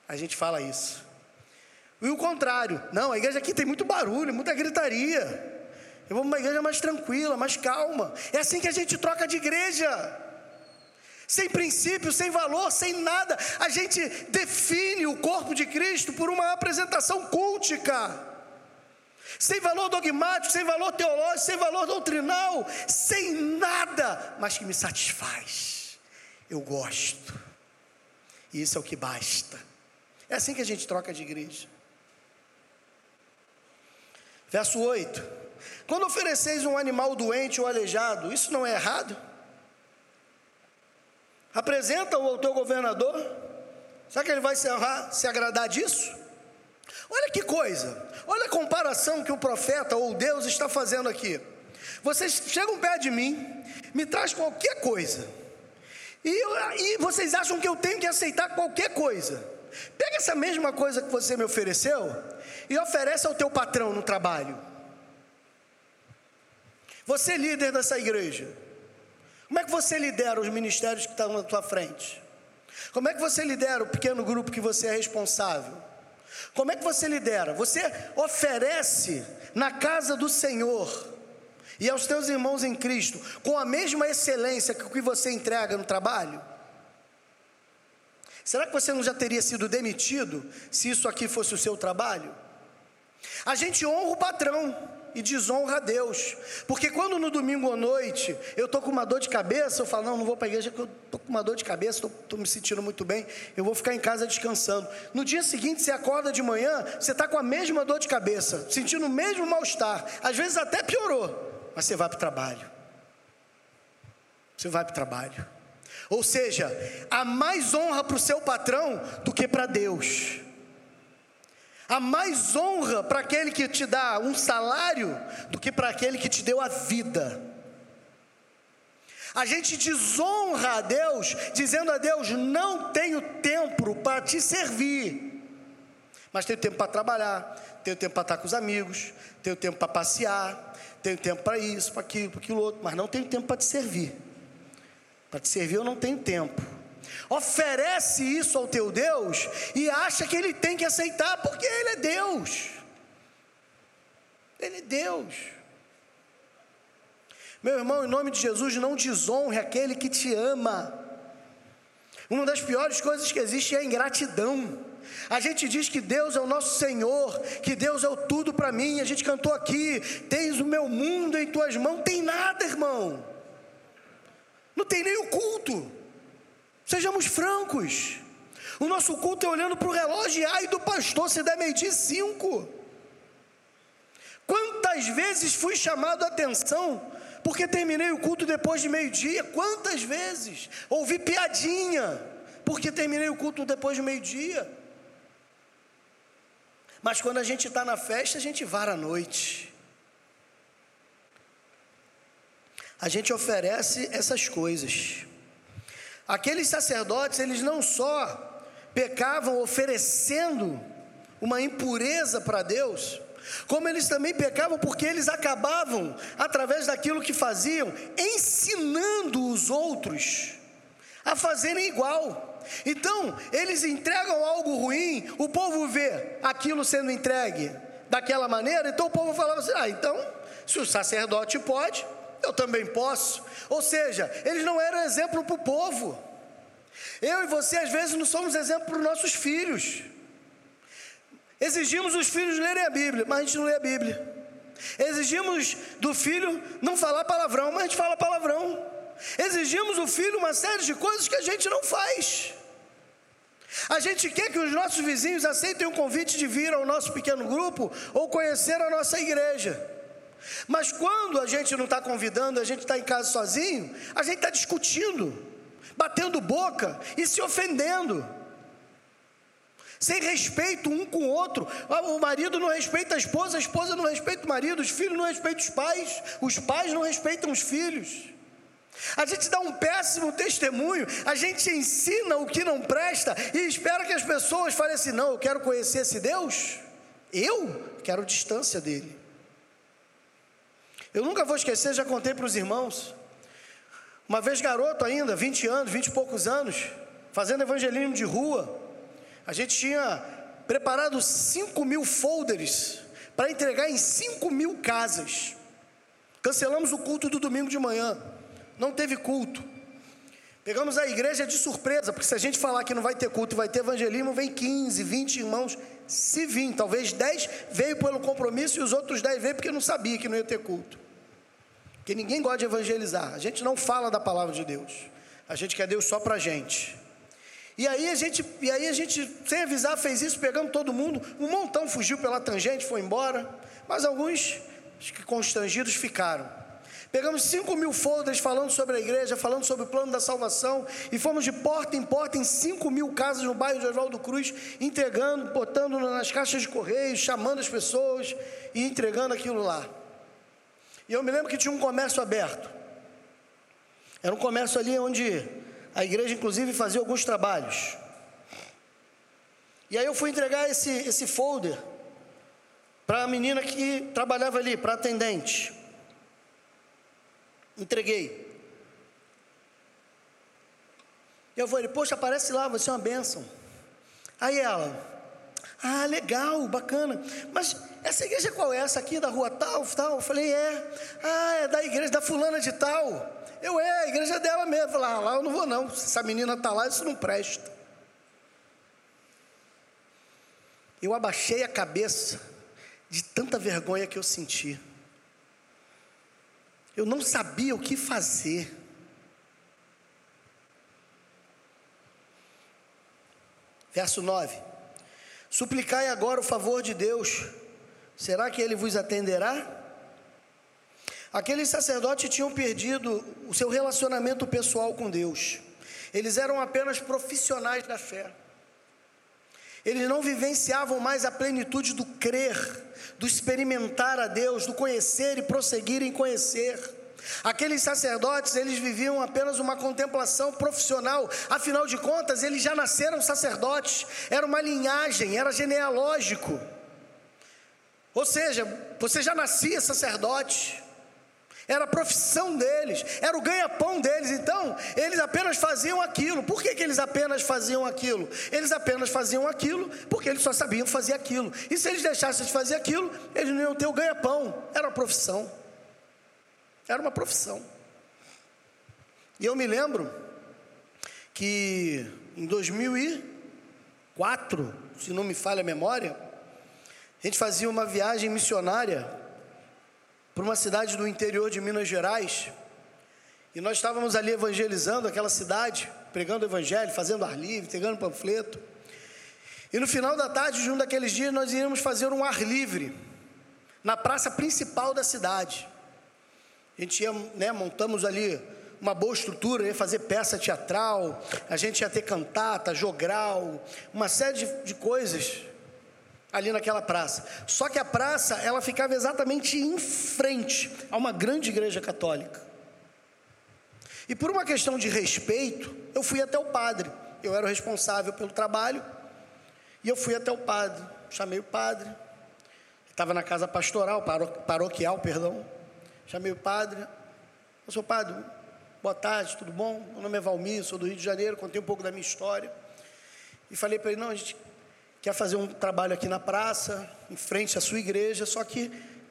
A gente fala isso. E o contrário, não, a igreja aqui tem muito barulho, muita gritaria. Eu vou para uma igreja mais tranquila, mais calma. É assim que a gente troca de igreja. Sem princípio, sem valor, sem nada. A gente define o corpo de Cristo por uma apresentação cultica. Sem valor dogmático, sem valor teológico, sem valor doutrinal, sem nada, mas que me satisfaz. Eu gosto. E isso é o que basta. É assim que a gente troca de igreja. Verso 8: Quando ofereceis um animal doente ou aleijado, isso não é errado? Apresenta-o ao teu governador. Será que ele vai se, se agradar disso? Olha que coisa, olha a comparação que o profeta ou Deus está fazendo aqui. Vocês chegam perto de mim, me traz qualquer coisa, e, eu, e vocês acham que eu tenho que aceitar qualquer coisa. Pega essa mesma coisa que você me ofereceu e oferece ao teu patrão no trabalho. Você é líder dessa igreja. Como é que você lidera os ministérios que estão na tua frente? Como é que você lidera o pequeno grupo que você é responsável? Como é que você lidera? Você oferece na casa do Senhor e aos teus irmãos em Cristo com a mesma excelência que o que você entrega no trabalho? Será que você não já teria sido demitido se isso aqui fosse o seu trabalho? A gente honra o patrão e desonra a Deus, porque quando no domingo à noite eu estou com uma dor de cabeça, eu falo: não, não vou para a igreja porque eu estou com uma dor de cabeça, estou me sentindo muito bem, eu vou ficar em casa descansando. No dia seguinte, você acorda de manhã, você está com a mesma dor de cabeça, sentindo o mesmo mal-estar, às vezes até piorou, mas você vai para o trabalho. Você vai para o trabalho. Ou seja, há mais honra para o seu patrão do que para Deus. Há mais honra para aquele que te dá um salário do que para aquele que te deu a vida. A gente desonra a Deus, dizendo a Deus: não tenho tempo para te servir, mas tenho tempo para trabalhar, tenho tempo para estar com os amigos, tenho tempo para passear, tenho tempo para isso, para aquilo, para aquilo outro, mas não tenho tempo para te servir. Para te servir eu não tenho tempo. Oferece isso ao teu Deus e acha que ele tem que aceitar porque ele é Deus. Ele é Deus. Meu irmão, em nome de Jesus, não desonre aquele que te ama. Uma das piores coisas que existe é a ingratidão. A gente diz que Deus é o nosso Senhor, que Deus é o tudo para mim. A gente cantou aqui: tens o meu mundo em tuas mãos. Tem nada, irmão. Não tem nem o culto. Sejamos francos. O nosso culto é olhando para o relógio, ai do pastor, se der meio-dia cinco. Quantas vezes fui chamado a atenção porque terminei o culto depois de meio-dia? Quantas vezes? Ouvi piadinha porque terminei o culto depois de meio-dia. Mas quando a gente está na festa, a gente vara a noite. a gente oferece essas coisas. Aqueles sacerdotes, eles não só pecavam oferecendo uma impureza para Deus, como eles também pecavam porque eles acabavam, através daquilo que faziam, ensinando os outros a fazerem igual. Então, eles entregam algo ruim, o povo vê aquilo sendo entregue daquela maneira, então o povo falava assim: ah, então, se o sacerdote pode, eu também posso. Ou seja, eles não eram exemplo para o povo. Eu e você, às vezes, não somos exemplo para os nossos filhos. Exigimos os filhos lerem a Bíblia, mas a gente não lê a Bíblia. Exigimos do filho não falar palavrão, mas a gente fala palavrão. Exigimos do filho uma série de coisas que a gente não faz. A gente quer que os nossos vizinhos aceitem o convite de vir ao nosso pequeno grupo ou conhecer a nossa igreja. Mas quando a gente não está convidando, a gente está em casa sozinho, a gente está discutindo, batendo boca e se ofendendo. Sem respeito um com o outro. Ah, o marido não respeita a esposa, a esposa não respeita o marido, os filhos não respeitam os pais, os pais não respeitam os filhos. A gente dá um péssimo testemunho, a gente ensina o que não presta e espera que as pessoas falem assim: não, eu quero conhecer esse Deus, eu quero distância dele. Eu nunca vou esquecer, já contei para os irmãos. Uma vez garoto ainda, 20 anos, 20 e poucos anos, fazendo evangelismo de rua, a gente tinha preparado 5 mil folders para entregar em 5 mil casas. Cancelamos o culto do domingo de manhã, não teve culto. Pegamos a igreja de surpresa, porque se a gente falar que não vai ter culto, vai ter evangelismo, vem 15, 20 irmãos, se vir, talvez 10 veio pelo compromisso e os outros 10 veio porque não sabia que não ia ter culto. Porque ninguém gosta de evangelizar. A gente não fala da palavra de Deus. A gente quer Deus só para a gente. E aí a gente, e aí a gente, sem avisar, fez isso, pegando todo mundo. Um montão fugiu pela tangente, foi embora. Mas alguns que constrangidos ficaram. Pegamos 5 mil folders falando sobre a igreja, falando sobre o plano da salvação, e fomos de porta em porta em 5 mil casas no bairro de Oswaldo Cruz, entregando, botando nas caixas de correio, chamando as pessoas e entregando aquilo lá. E eu me lembro que tinha um comércio aberto. Era um comércio ali onde a igreja, inclusive, fazia alguns trabalhos. E aí eu fui entregar esse, esse folder para a menina que trabalhava ali, para atendente. Entreguei. Eu falei, poxa, aparece lá, você é uma bênção. Aí ela, ah, legal, bacana. Mas essa igreja qual é? Essa aqui da rua tal, tal? Eu falei, é. Ah, é da igreja da fulana de tal. Eu, é, a igreja dela mesmo. Eu falei, ah, lá eu não vou não. Se essa menina está lá, isso não presta. Eu abaixei a cabeça de tanta vergonha que eu senti. Eu não sabia o que fazer. Verso 9: Suplicai agora o favor de Deus, será que ele vos atenderá? Aqueles sacerdotes tinham perdido o seu relacionamento pessoal com Deus, eles eram apenas profissionais da fé. Eles não vivenciavam mais a plenitude do crer, do experimentar a Deus, do conhecer e prosseguir em conhecer. Aqueles sacerdotes, eles viviam apenas uma contemplação profissional, afinal de contas, eles já nasceram sacerdotes, era uma linhagem, era genealógico. Ou seja, você já nascia sacerdote era a profissão deles, era o ganha-pão deles. Então, eles apenas faziam aquilo. Por que, que eles apenas faziam aquilo? Eles apenas faziam aquilo porque eles só sabiam fazer aquilo. E se eles deixassem de fazer aquilo, eles não iam ter o ganha-pão. Era uma profissão. Era uma profissão. E eu me lembro que em 2004, se não me falha a memória, a gente fazia uma viagem missionária para uma cidade do interior de Minas Gerais. E nós estávamos ali evangelizando aquela cidade, pregando o evangelho, fazendo ar livre, pegando panfleto. E no final da tarde de um daqueles dias nós iríamos fazer um ar livre na praça principal da cidade. A gente ia, né, montamos ali uma boa estrutura, ia fazer peça teatral, a gente ia ter cantata, jogral, uma série de, de coisas ali naquela praça. Só que a praça, ela ficava exatamente em frente a uma grande igreja católica. E por uma questão de respeito, eu fui até o padre. Eu era o responsável pelo trabalho. E eu fui até o padre. Chamei o padre. Estava na casa pastoral, paro, paroquial, perdão. Chamei o padre. Eu sou padre, boa tarde, tudo bom? Meu nome é Valmir, sou do Rio de Janeiro, contei um pouco da minha história. E falei para ele, não, a gente quer fazer um trabalho aqui na praça, em frente à sua igreja, só que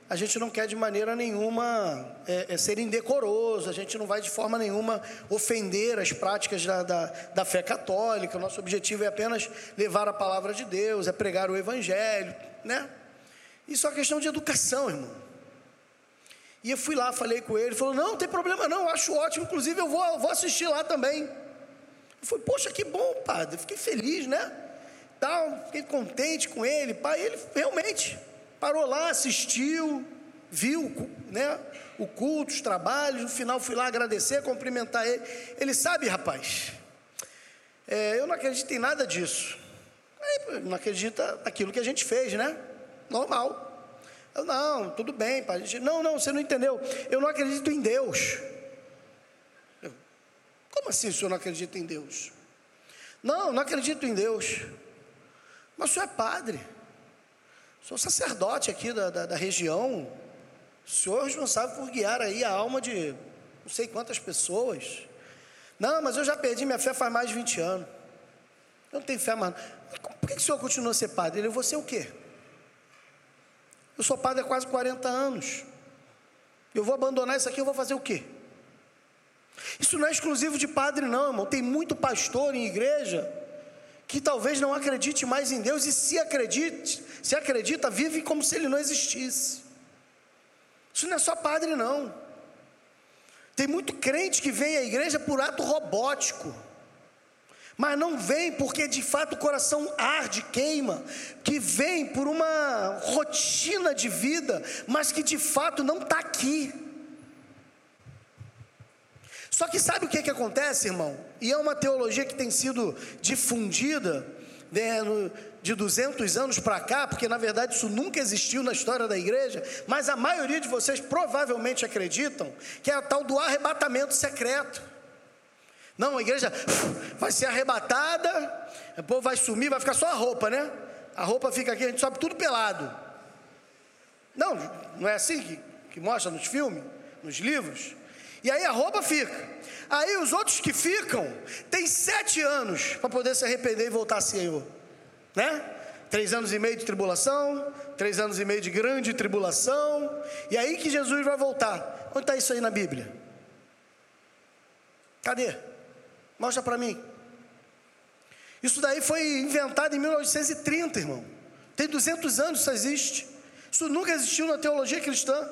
a gente não quer de maneira nenhuma é, é ser indecoroso, a gente não vai de forma nenhuma ofender as práticas da, da, da fé católica, o nosso objetivo é apenas levar a palavra de Deus, é pregar o evangelho, né? Isso é uma questão de educação, irmão. E eu fui lá, falei com ele, ele falou: não, não tem problema não, acho ótimo, inclusive eu vou, vou assistir lá também. Eu falei, poxa, que bom, padre, fiquei feliz, né? Tal, fiquei contente com ele, pai, ele realmente parou lá, assistiu, viu, né, o culto, os trabalhos, no final fui lá agradecer, cumprimentar ele, ele sabe, rapaz, é, eu não acredito em nada disso, Aí, não acredita naquilo que a gente fez, né, normal, eu, não, tudo bem, pai, não, não, você não entendeu, eu não acredito em Deus, eu, como assim o senhor não acredita em Deus? Não, não acredito em Deus. Mas o senhor é padre, sou sacerdote aqui da, da, da região, o senhor é responsável por guiar aí a alma de não sei quantas pessoas. Não, mas eu já perdi minha fé faz mais de 20 anos. Eu não tenho fé mais. Por que, o senhor continua a ser padre? Ele, você o quê? Eu sou padre há quase 40 anos. Eu vou abandonar isso aqui, eu vou fazer o quê? Isso não é exclusivo de padre, não, irmão. Tem muito pastor em igreja que talvez não acredite mais em Deus e se acredite, se acredita, vive como se ele não existisse. Isso não é só padre não. Tem muito crente que vem à igreja por ato robótico. mas não vem porque de fato o coração arde, queima, que vem por uma rotina de vida, mas que de fato não está aqui. Só que sabe o que, que acontece, irmão? E é uma teologia que tem sido difundida né, no, de 200 anos para cá, porque na verdade isso nunca existiu na história da igreja, mas a maioria de vocês provavelmente acreditam que é a tal do arrebatamento secreto. Não, a igreja vai ser arrebatada, o povo vai sumir, vai ficar só a roupa, né? A roupa fica aqui, a gente sobe tudo pelado. Não, não é assim que, que mostra nos filmes, nos livros? E aí a roupa fica. Aí os outros que ficam têm sete anos para poder se arrepender e voltar a Senhor. Né? Três anos e meio de tribulação, três anos e meio de grande tribulação. E aí que Jesus vai voltar. Onde está isso aí na Bíblia? Cadê? Mostra para mim. Isso daí foi inventado em 1930, irmão. Tem 200 anos isso existe. Isso nunca existiu na teologia cristã.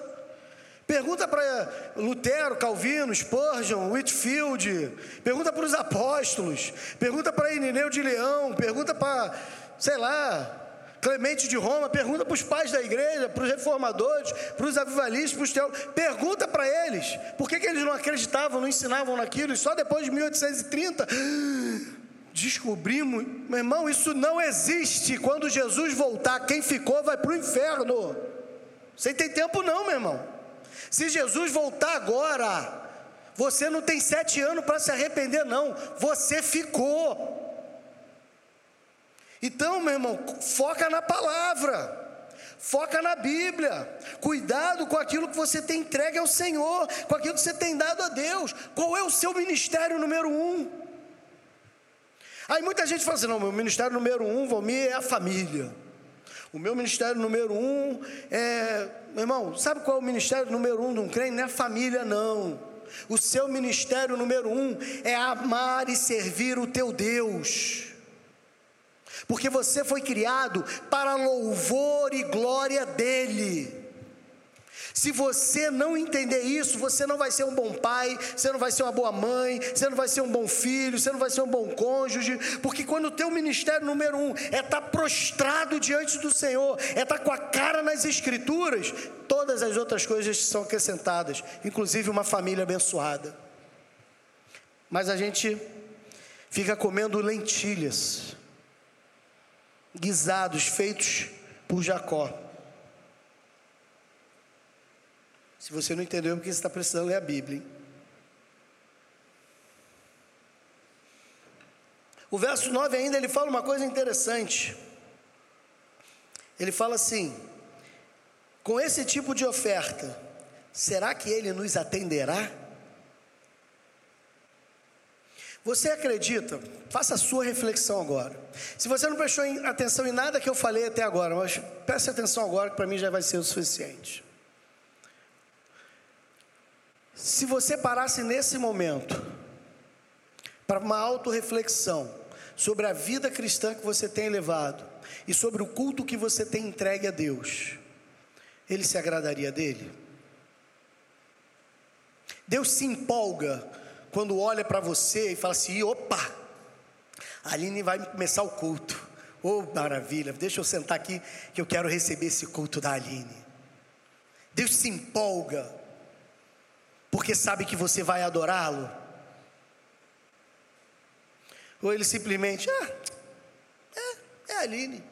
Pergunta para Lutero, Calvino, Spurgeon, Whitfield, pergunta para os apóstolos, pergunta para Irineu de Leão, pergunta para, sei lá, Clemente de Roma, pergunta para os pais da igreja, para os reformadores, para os avivalistas, para os teólogos, pergunta para eles, por que, que eles não acreditavam, não ensinavam naquilo, e só depois de 1830 descobrimos, meu irmão, isso não existe. Quando Jesus voltar, quem ficou vai para o inferno. Você tem tempo não, meu irmão. Se Jesus voltar agora, você não tem sete anos para se arrepender, não. Você ficou. Então, meu irmão, foca na palavra. Foca na Bíblia. Cuidado com aquilo que você tem entregue ao Senhor, com aquilo que você tem dado a Deus. Qual é o seu ministério número um? Aí muita gente fala assim: não, meu ministério número um, Valmir, é a família. O meu ministério número um é. Meu irmão, sabe qual é o ministério número um de um crente? Não é família, não. O seu ministério número um é amar e servir o teu Deus. Porque você foi criado para louvor e glória dEle. Se você não entender isso, você não vai ser um bom pai, você não vai ser uma boa mãe, você não vai ser um bom filho, você não vai ser um bom cônjuge, porque quando o teu ministério número um é estar tá prostrado diante do Senhor, é estar tá com a cara nas escrituras, todas as outras coisas são acrescentadas, inclusive uma família abençoada. Mas a gente fica comendo lentilhas, guisados feitos por Jacó. Se você não entendeu, é porque você está precisando ler a Bíblia. Hein? O verso 9 ainda ele fala uma coisa interessante. Ele fala assim: com esse tipo de oferta, será que ele nos atenderá? Você acredita? Faça a sua reflexão agora. Se você não prestou atenção em nada que eu falei até agora, mas preste atenção agora que para mim já vai ser o suficiente. Se você parasse nesse momento para uma autorreflexão sobre a vida cristã que você tem levado e sobre o culto que você tem entregue a Deus, ele se agradaria dele? Deus se empolga quando olha para você e fala assim: opa, a Aline vai começar o culto. Oh, maravilha, deixa eu sentar aqui que eu quero receber esse culto da Aline. Deus se empolga porque sabe que você vai adorá-lo? Ou ele simplesmente, ah, é, é a Aline.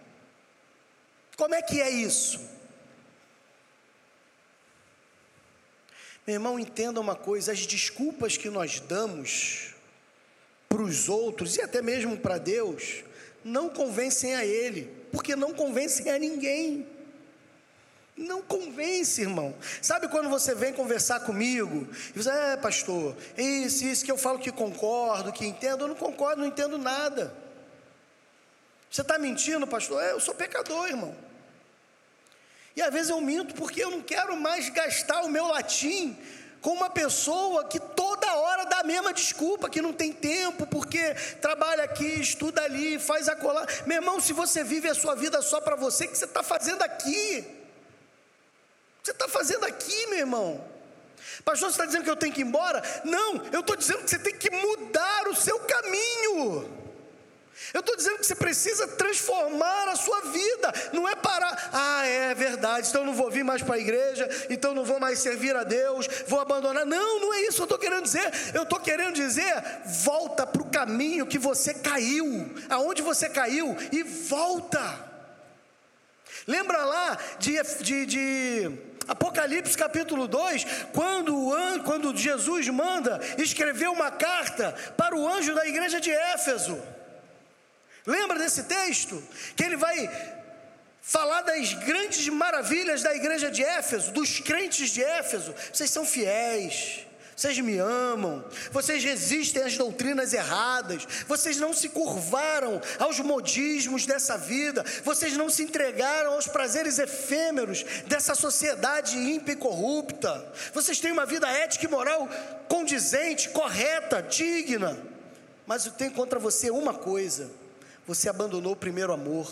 Como é que é isso? Meu irmão, entenda uma coisa: as desculpas que nós damos para os outros e até mesmo para Deus, não convencem a Ele, porque não convencem a ninguém. Não convence, irmão. Sabe quando você vem conversar comigo e você, é, pastor, isso, isso que eu falo que concordo, que entendo, eu não concordo, não entendo nada. Você está mentindo, pastor? É, eu sou pecador, irmão. E às vezes eu minto porque eu não quero mais gastar o meu latim com uma pessoa que toda hora dá a mesma desculpa, que não tem tempo, porque trabalha aqui, estuda ali, faz acolá. Meu irmão, se você vive a sua vida só para você, o que você está fazendo aqui? Você está fazendo aqui, meu irmão? Pastor, você está dizendo que eu tenho que ir embora? Não, eu estou dizendo que você tem que mudar o seu caminho. Eu estou dizendo que você precisa transformar a sua vida, não é parar. Ah, é verdade, então não vou vir mais para a igreja, então não vou mais servir a Deus, vou abandonar. Não, não é isso que eu estou querendo dizer. Eu estou querendo dizer, volta para o caminho que você caiu, aonde você caiu, e volta. Lembra lá de, de, de Apocalipse capítulo 2, quando, quando Jesus manda escrever uma carta para o anjo da igreja de Éfeso. Lembra desse texto? Que ele vai falar das grandes maravilhas da igreja de Éfeso, dos crentes de Éfeso. Vocês são fiéis, vocês me amam, vocês resistem às doutrinas erradas, vocês não se curvaram aos modismos dessa vida, vocês não se entregaram aos prazeres efêmeros dessa sociedade ímpia e corrupta, vocês têm uma vida ética e moral condizente, correta, digna. Mas eu tenho contra você uma coisa. Você abandonou o primeiro amor.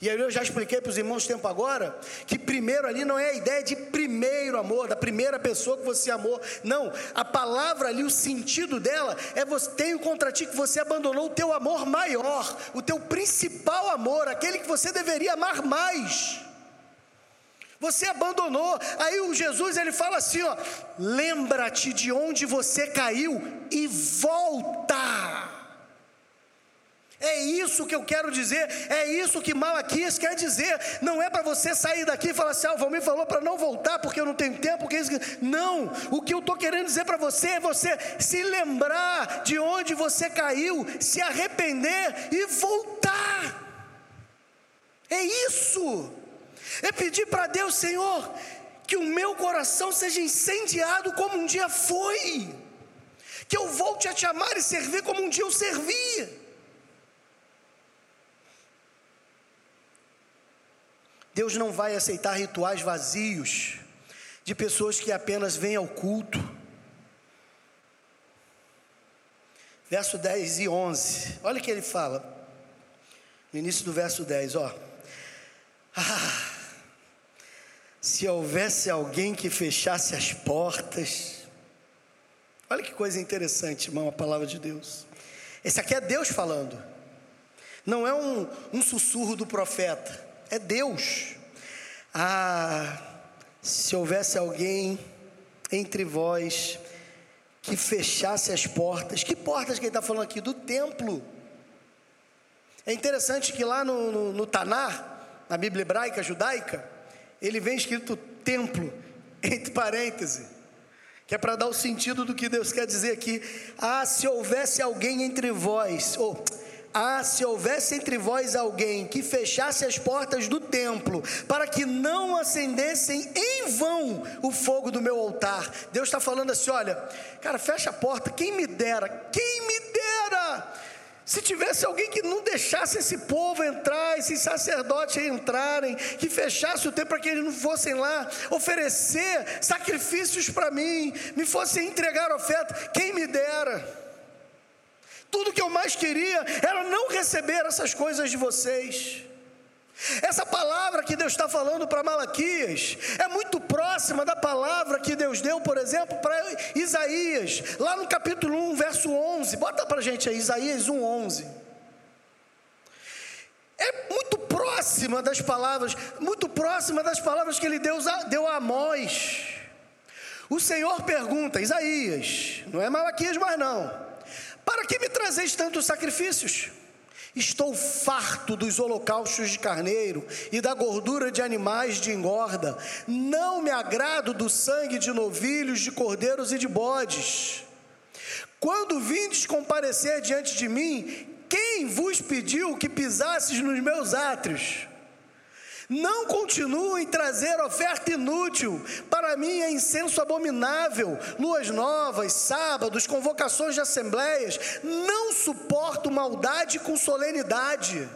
E aí eu já expliquei para os irmãos tempo agora que primeiro ali não é a ideia de primeiro amor, da primeira pessoa que você amou. Não, a palavra ali, o sentido dela é você tem contra ti que você abandonou o teu amor maior, o teu principal amor, aquele que você deveria amar mais. Você abandonou. Aí o Jesus ele fala assim, ó: "Lembra-te de onde você caiu e volta". É isso que eu quero dizer, é isso que Malaquias quer dizer. Não é para você sair daqui e falar assim: ah, o Valmir falou para não voltar porque eu não tenho tempo. Porque. Não, o que eu estou querendo dizer para você é você se lembrar de onde você caiu, se arrepender e voltar. É isso, é pedir para Deus, Senhor, que o meu coração seja incendiado como um dia foi, que eu volte a te amar e servir como um dia eu servia. Deus não vai aceitar rituais vazios de pessoas que apenas vêm ao culto. Verso 10 e 11, olha o que ele fala, no início do verso 10, ó. Ah, se houvesse alguém que fechasse as portas, olha que coisa interessante, irmão, a palavra de Deus. Esse aqui é Deus falando, não é um, um sussurro do profeta é Deus. Ah, se houvesse alguém entre vós que fechasse as portas, que portas que ele está falando aqui? Do templo. É interessante que lá no, no, no Tanar, na Bíblia hebraica, judaica, ele vem escrito templo, entre parênteses, que é para dar o sentido do que Deus quer dizer aqui. Ah, se houvesse alguém entre vós, ou ah, se houvesse entre vós alguém que fechasse as portas do templo, para que não acendessem em vão o fogo do meu altar. Deus está falando assim: olha, cara, fecha a porta, quem me dera, quem me dera. Se tivesse alguém que não deixasse esse povo entrar, esses sacerdotes entrarem, que fechasse o templo para que eles não fossem lá oferecer sacrifícios para mim, me fossem entregar oferta, quem me dera. Tudo que eu mais queria era não receber essas coisas de vocês. Essa palavra que Deus está falando para Malaquias é muito próxima da palavra que Deus deu, por exemplo, para Isaías, lá no capítulo 1, verso 11. Bota para a gente aí, Isaías 1, 11. É muito próxima das palavras, muito próxima das palavras que ele deu, deu a Amós. O Senhor pergunta, Isaías, não é Malaquias mais não. Para que me trazeis tantos sacrifícios? Estou farto dos holocaustos de carneiro e da gordura de animais de engorda. Não me agrado do sangue de novilhos, de cordeiros e de bodes. Quando vindes comparecer diante de mim, quem vos pediu que pisasses nos meus átrios? Não continuem trazer oferta inútil. Para mim é incenso abominável. Luas novas, sábados, convocações de assembleias. Não suporto maldade com solenidade.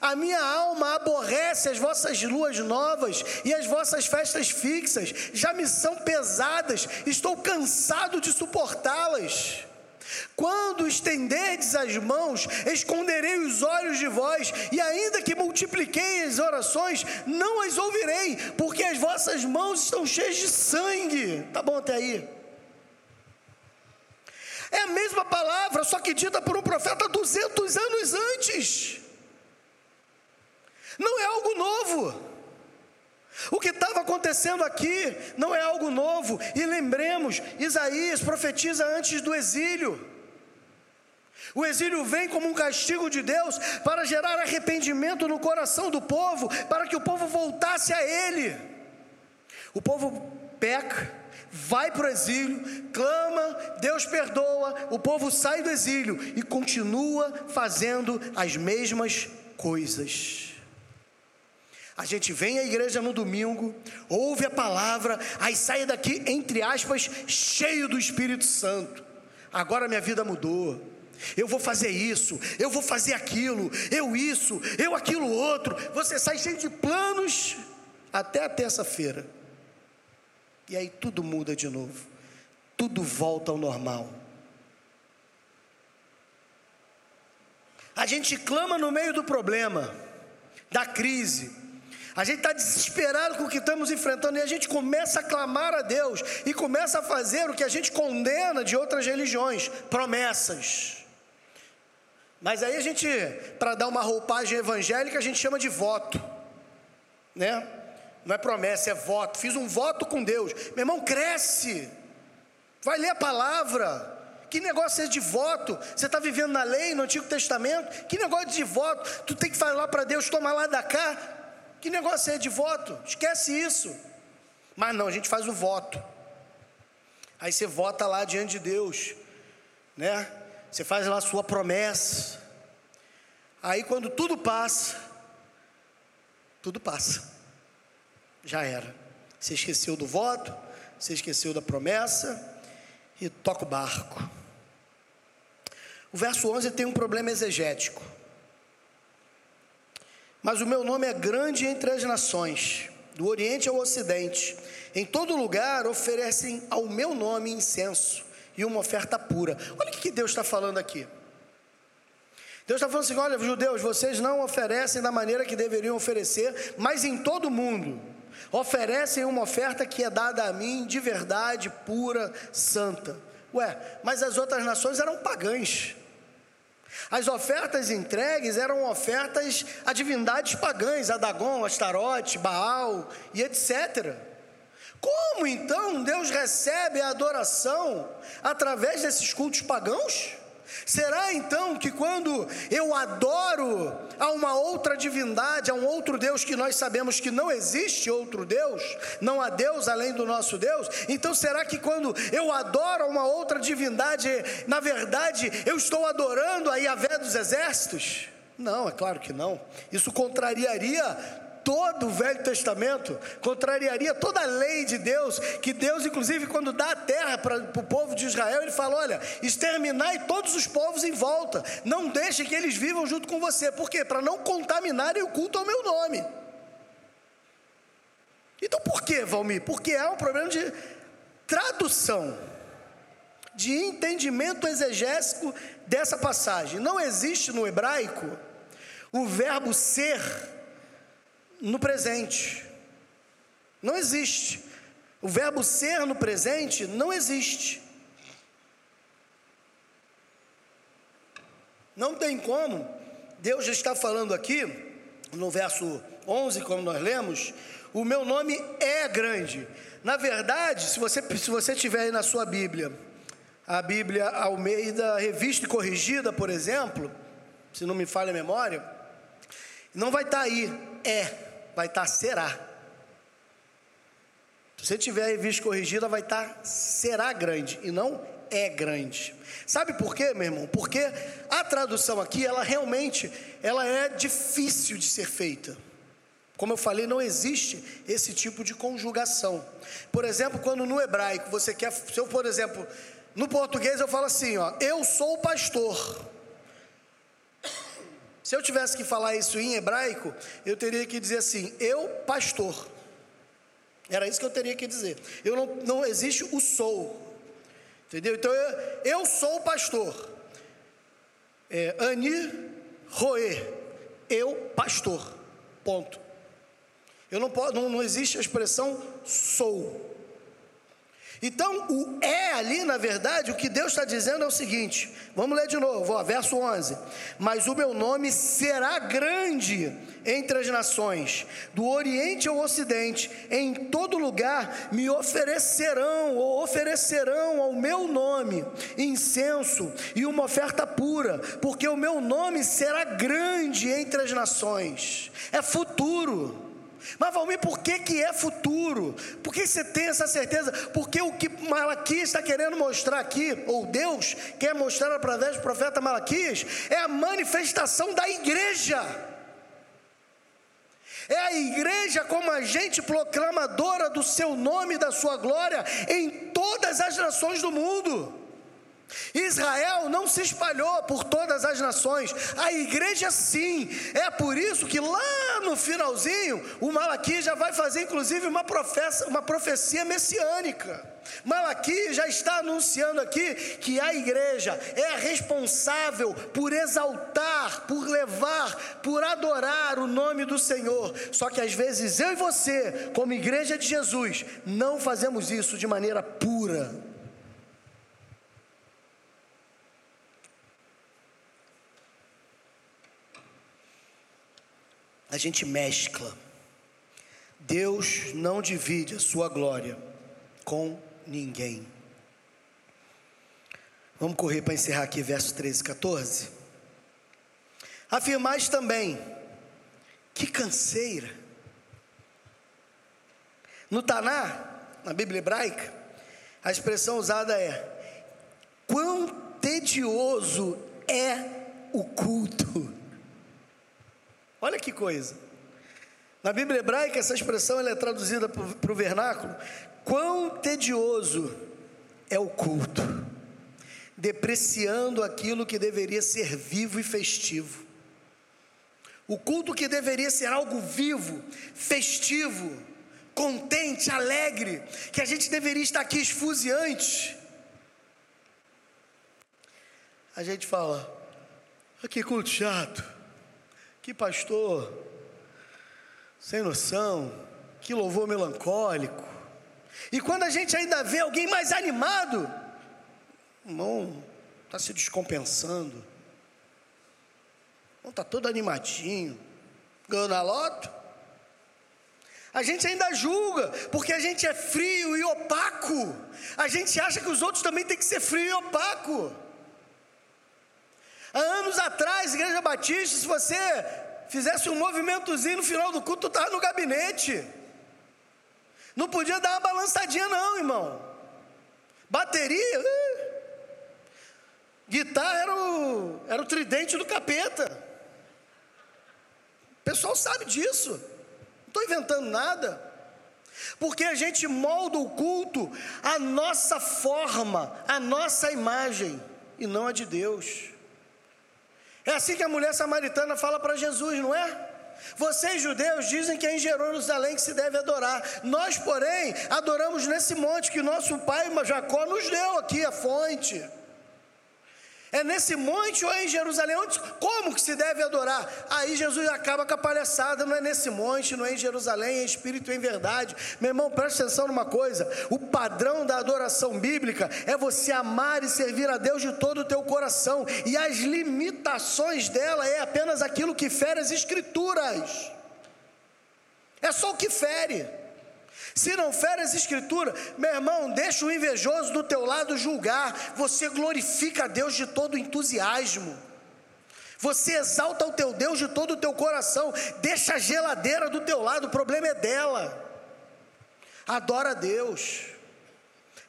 A minha alma aborrece as vossas luas novas e as vossas festas fixas. Já me são pesadas, estou cansado de suportá-las. Quando estenderdes as mãos, esconderei os olhos de vós, e ainda que multipliquei as orações, não as ouvirei, porque as vossas mãos estão cheias de sangue. Tá bom até aí? É a mesma palavra, só que dita por um profeta 200 anos antes. Não é algo novo. O que estava acontecendo aqui não é algo novo. E lembremos, Isaías profetiza antes do exílio. O exílio vem como um castigo de Deus para gerar arrependimento no coração do povo, para que o povo voltasse a Ele. O povo peca, vai para o exílio, clama, Deus perdoa, o povo sai do exílio e continua fazendo as mesmas coisas. A gente vem à igreja no domingo, ouve a palavra, aí sai daqui, entre aspas, cheio do Espírito Santo. Agora minha vida mudou. Eu vou fazer isso, eu vou fazer aquilo, eu isso, eu aquilo outro. Você sai cheio de planos até a terça-feira. E aí tudo muda de novo. Tudo volta ao normal. A gente clama no meio do problema, da crise. A gente está desesperado com o que estamos enfrentando e a gente começa a clamar a Deus e começa a fazer o que a gente condena de outras religiões: promessas. Mas aí a gente, para dar uma roupagem evangélica, a gente chama de voto, né? Não é promessa, é voto. Fiz um voto com Deus. Meu irmão, cresce. Vai ler a palavra. Que negócio é de voto? Você está vivendo na lei, no Antigo Testamento? Que negócio de voto? Tu tem que falar para Deus, toma lá da cá. Que negócio é de voto? Esquece isso. Mas não, a gente faz o voto. Aí você vota lá diante de Deus, né? Você faz lá a sua promessa. Aí quando tudo passa, tudo passa. Já era. Você esqueceu do voto, você esqueceu da promessa e toca o barco. O verso 11 tem um problema exegético. Mas o meu nome é grande entre as nações, do Oriente ao Ocidente. Em todo lugar oferecem ao meu nome incenso e uma oferta pura. Olha o que Deus está falando aqui. Deus está falando assim: olha, judeus, vocês não oferecem da maneira que deveriam oferecer, mas em todo mundo oferecem uma oferta que é dada a mim de verdade, pura, santa. Ué, mas as outras nações eram pagãs. As ofertas entregues eram ofertas a divindades pagãs, a Dagon, Astarote, Baal e etc. Como então Deus recebe a adoração através desses cultos pagãos? Será então que quando eu adoro a uma outra divindade, a um outro Deus que nós sabemos que não existe outro Deus, não há Deus além do nosso Deus, então será que quando eu adoro a uma outra divindade, na verdade eu estou adorando a Yahvé dos exércitos? Não, é claro que não. Isso contrariaria todo o Velho Testamento, contrariaria toda a lei de Deus, que Deus, inclusive, quando dá a terra para o povo de Israel, ele fala: olha, exterminai todos os povos em volta, não deixe que eles vivam junto com você, por quê? Para não contaminarem o culto ao meu nome. Então por que, Valmir? Porque há um problema de tradução, de entendimento exegésico dessa passagem. Não existe no hebraico o verbo ser no presente. Não existe. O verbo ser no presente não existe. Não tem como. Deus já está falando aqui, no verso 11, como nós lemos, o meu nome é grande. Na verdade, se você, se você tiver aí na sua Bíblia, a Bíblia Almeida Revista e Corrigida, por exemplo, se não me falha a memória, não vai estar aí, é vai estar será. Se você tiver a revista corrigida, vai estar será grande e não é grande. Sabe por quê, meu irmão? Porque a tradução aqui, ela realmente, ela é difícil de ser feita. Como eu falei, não existe esse tipo de conjugação. Por exemplo, quando no hebraico você quer, se eu, por exemplo, no português eu falo assim, ó, eu sou o pastor. Se eu tivesse que falar isso em hebraico, eu teria que dizer assim: eu, pastor. Era isso que eu teria que dizer. Eu não, não existe o sou. Entendeu? Então eu, eu sou pastor. É, Ani Roê. Eu, pastor. Ponto. Eu não posso, não, não existe a expressão sou. Então, o é ali, na verdade, o que Deus está dizendo é o seguinte: vamos ler de novo, ó, verso 11. Mas o meu nome será grande entre as nações, do Oriente ao Ocidente, em todo lugar me oferecerão ou oferecerão ao meu nome incenso e uma oferta pura, porque o meu nome será grande entre as nações. É futuro. Mas Valmir, por que, que é futuro? Por que você tem essa certeza? Porque o que Malaquias está querendo mostrar aqui, ou Deus quer mostrar através do profeta Malaquias, é a manifestação da igreja. É a igreja como agente proclamadora do seu nome e da sua glória em todas as nações do mundo. Israel não se espalhou por todas as nações, a igreja sim. É por isso que lá no finalzinho, o Malaquias já vai fazer inclusive uma, profecia, uma profecia messiânica. Malaquias já está anunciando aqui que a igreja é responsável por exaltar, por levar, por adorar o nome do Senhor. Só que às vezes eu e você, como igreja de Jesus, não fazemos isso de maneira pura. A gente mescla. Deus não divide a sua glória com ninguém. Vamos correr para encerrar aqui, verso 13 e 14. Afirmais também, que canseira. No Taná, na Bíblia hebraica, a expressão usada é: quão tedioso é o culto. Olha que coisa. Na Bíblia hebraica, essa expressão é traduzida para o vernáculo. Quão tedioso é o culto, depreciando aquilo que deveria ser vivo e festivo. O culto que deveria ser algo vivo, festivo, contente, alegre, que a gente deveria estar aqui esfuziante. A gente fala, ah, que culto chato. Que pastor sem noção, que louvor melancólico. E quando a gente ainda vê alguém mais animado, irmão, está se descompensando. Não está todo animadinho, ganhou na loto. A gente ainda julga, porque a gente é frio e opaco. A gente acha que os outros também têm que ser frio e opaco. Há anos atrás, Igreja Batista, se você fizesse um movimentozinho no final do culto, tu estava no gabinete. Não podia dar uma balançadinha, não, irmão. Bateria, uh. guitarra era o, era o tridente do capeta. O pessoal sabe disso. Não estou inventando nada. Porque a gente molda o culto a nossa forma, a nossa imagem, e não a de Deus. É assim que a mulher samaritana fala para Jesus, não é? Vocês judeus dizem que é em Jerusalém que se deve adorar. Nós, porém, adoramos nesse monte que nosso pai Jacó nos deu aqui a fonte. É nesse monte ou é em Jerusalém? Como que se deve adorar? Aí Jesus acaba com a palhaçada, não é nesse monte, não é em Jerusalém, é em espírito e em verdade. Meu irmão, preste atenção numa coisa: o padrão da adoração bíblica é você amar e servir a Deus de todo o teu coração, e as limitações dela é apenas aquilo que fere as escrituras. É só o que fere. Se não fere as escrituras, meu irmão, deixa o invejoso do teu lado julgar. Você glorifica a Deus de todo entusiasmo. Você exalta o teu Deus de todo o teu coração. Deixa a geladeira do teu lado, o problema é dela. Adora a Deus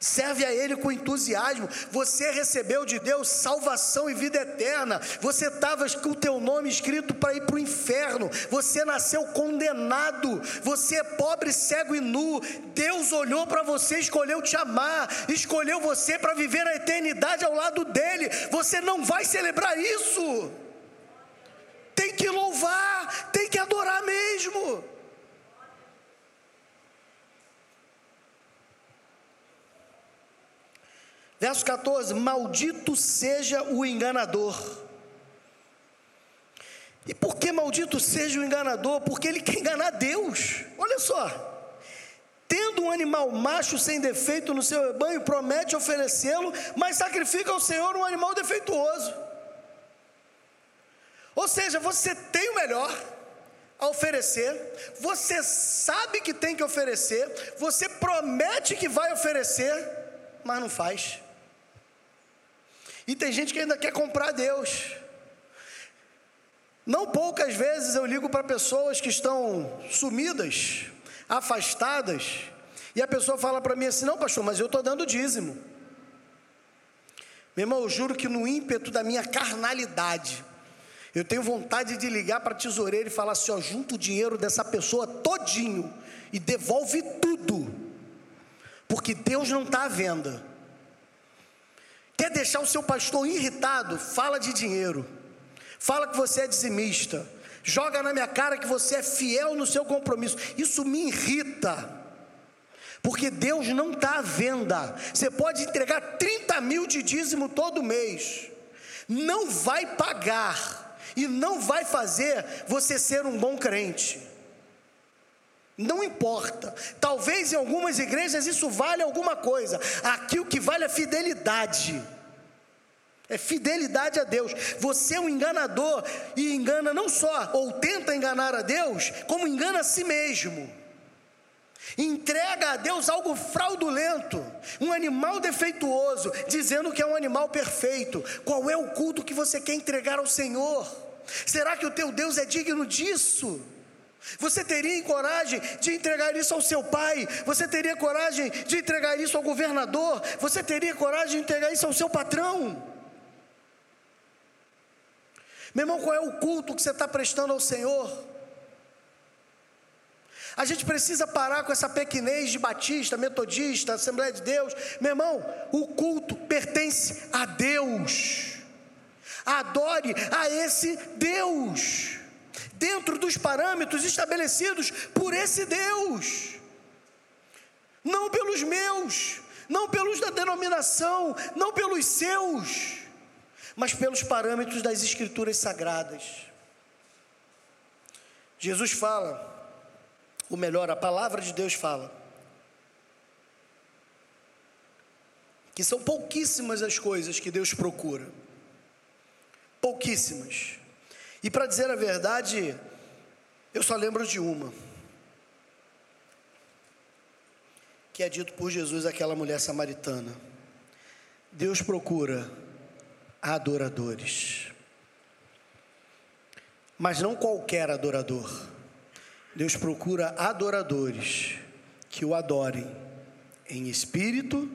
serve a Ele com entusiasmo. Você recebeu de Deus salvação e vida eterna. Você estava com o teu nome escrito para ir para o inferno. Você nasceu condenado. Você é pobre, cego e nu. Deus olhou para você, escolheu te amar, escolheu você para viver a eternidade ao lado dele. Você não vai celebrar isso. Tem que louvar, tem que adorar mesmo. Verso 14: Maldito seja o enganador. E por que maldito seja o enganador? Porque ele quer enganar Deus. Olha só. tendo um animal macho sem defeito no seu rebanho, promete oferecê-lo, mas sacrifica ao Senhor um animal defeituoso. Ou seja, você tem o melhor a oferecer, você sabe que tem que oferecer, você promete que vai oferecer, mas não faz. E tem gente que ainda quer comprar Deus. Não poucas vezes eu ligo para pessoas que estão sumidas, afastadas, e a pessoa fala para mim assim: não, pastor, mas eu estou dando dízimo. Meu irmão, eu juro que no ímpeto da minha carnalidade, eu tenho vontade de ligar para a tesoureira e falar assim: ó, junta o dinheiro dessa pessoa todinho e devolve tudo, porque Deus não está à venda. Quer deixar o seu pastor irritado? Fala de dinheiro, fala que você é dizimista, joga na minha cara que você é fiel no seu compromisso. Isso me irrita. Porque Deus não está à venda. Você pode entregar 30 mil de dízimo todo mês, não vai pagar e não vai fazer você ser um bom crente. Não importa. Talvez em algumas igrejas isso vale alguma coisa. Aqui o que vale é fidelidade. É fidelidade a Deus. Você é um enganador e engana não só, ou tenta enganar a Deus, como engana a si mesmo. Entrega a Deus algo fraudulento, um animal defeituoso, dizendo que é um animal perfeito. Qual é o culto que você quer entregar ao Senhor? Será que o teu Deus é digno disso? Você teria coragem de entregar isso ao seu pai? Você teria coragem de entregar isso ao governador? Você teria coragem de entregar isso ao seu patrão? Meu irmão, qual é o culto que você está prestando ao Senhor? A gente precisa parar com essa pequenez de batista, metodista, Assembleia de Deus. Meu irmão, o culto pertence a Deus. Adore a esse Deus, dentro dos parâmetros estabelecidos por esse Deus, não pelos meus, não pelos da denominação, não pelos seus, mas pelos parâmetros das Escrituras sagradas. Jesus fala, ou melhor, a palavra de Deus fala, que são pouquíssimas as coisas que Deus procura pouquíssimas. E para dizer a verdade, eu só lembro de uma. Que é dito por Jesus àquela mulher samaritana. Deus procura adoradores. Mas não qualquer adorador. Deus procura adoradores que o adorem em espírito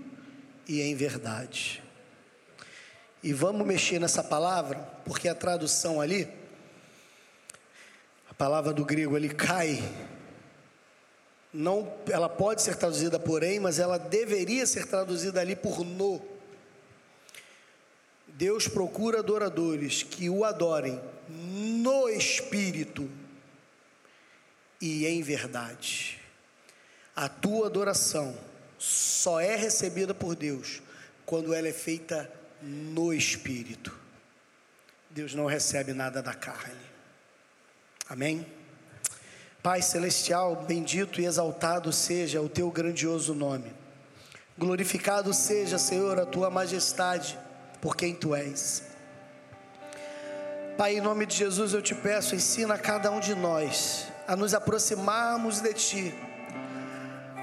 e em verdade. E vamos mexer nessa palavra, porque a tradução ali, palavra do grego ali cai, não, ela pode ser traduzida porém, mas ela deveria ser traduzida ali por no. Deus procura adoradores que o adorem no espírito e em verdade. A tua adoração só é recebida por Deus quando ela é feita no espírito. Deus não recebe nada da carne. Amém? Pai celestial, bendito e exaltado seja o teu grandioso nome. Glorificado seja, Senhor, a tua majestade, por quem tu és. Pai, em nome de Jesus eu te peço, ensina a cada um de nós a nos aproximarmos de ti,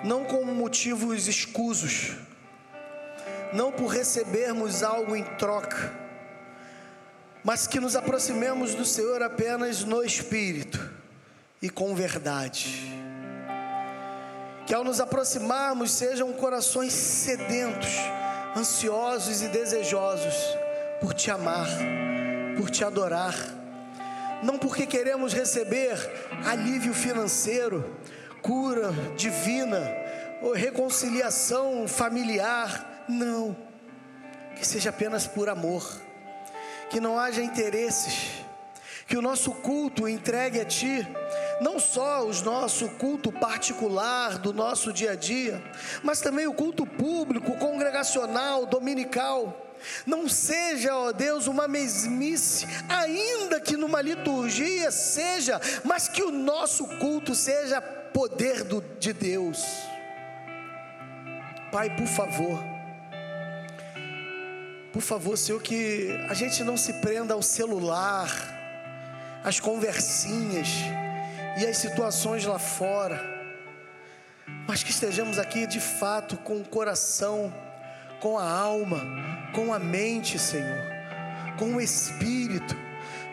não com motivos escusos, não por recebermos algo em troca, mas que nos aproximemos do Senhor apenas no Espírito e com verdade. Que ao nos aproximarmos sejam corações sedentos, ansiosos e desejosos por te amar, por te adorar, não porque queremos receber alívio financeiro, cura divina ou reconciliação familiar, não. Que seja apenas por amor. Que não haja interesses. Que o nosso culto entregue a Ti não só o nosso culto particular do nosso dia a dia, mas também o culto público, congregacional, dominical. Não seja, ó Deus, uma mesmice, ainda que numa liturgia seja, mas que o nosso culto seja poder do, de Deus Pai, por favor, por favor, Senhor, que a gente não se prenda ao celular, às conversinhas e às situações lá fora, mas que estejamos aqui de fato com o coração, com a alma, com a mente, Senhor, com o espírito,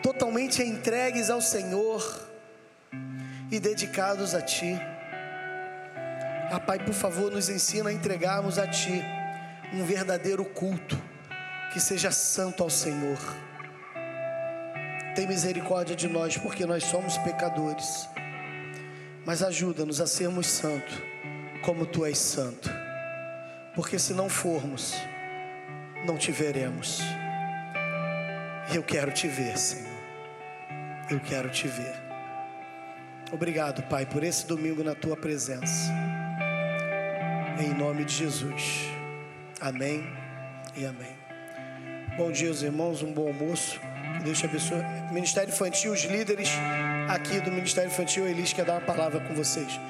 totalmente entregues ao Senhor e dedicados a Ti. Ah, Pai, por favor, nos ensina a entregarmos a Ti um verdadeiro culto, que seja santo ao Senhor. Tem misericórdia de nós, porque nós somos pecadores, mas ajuda-nos a sermos santos, como Tu és santo, porque se não formos, não te veremos. Eu quero te ver, Senhor. Eu quero te ver. Obrigado, Pai, por esse domingo na tua presença. Em nome de Jesus. Amém e amém. Bom dia, os irmãos, um bom almoço. Que Deus te abençoe. Ministério Infantil, os líderes aqui do Ministério Infantil, Elis quer dar uma palavra com vocês.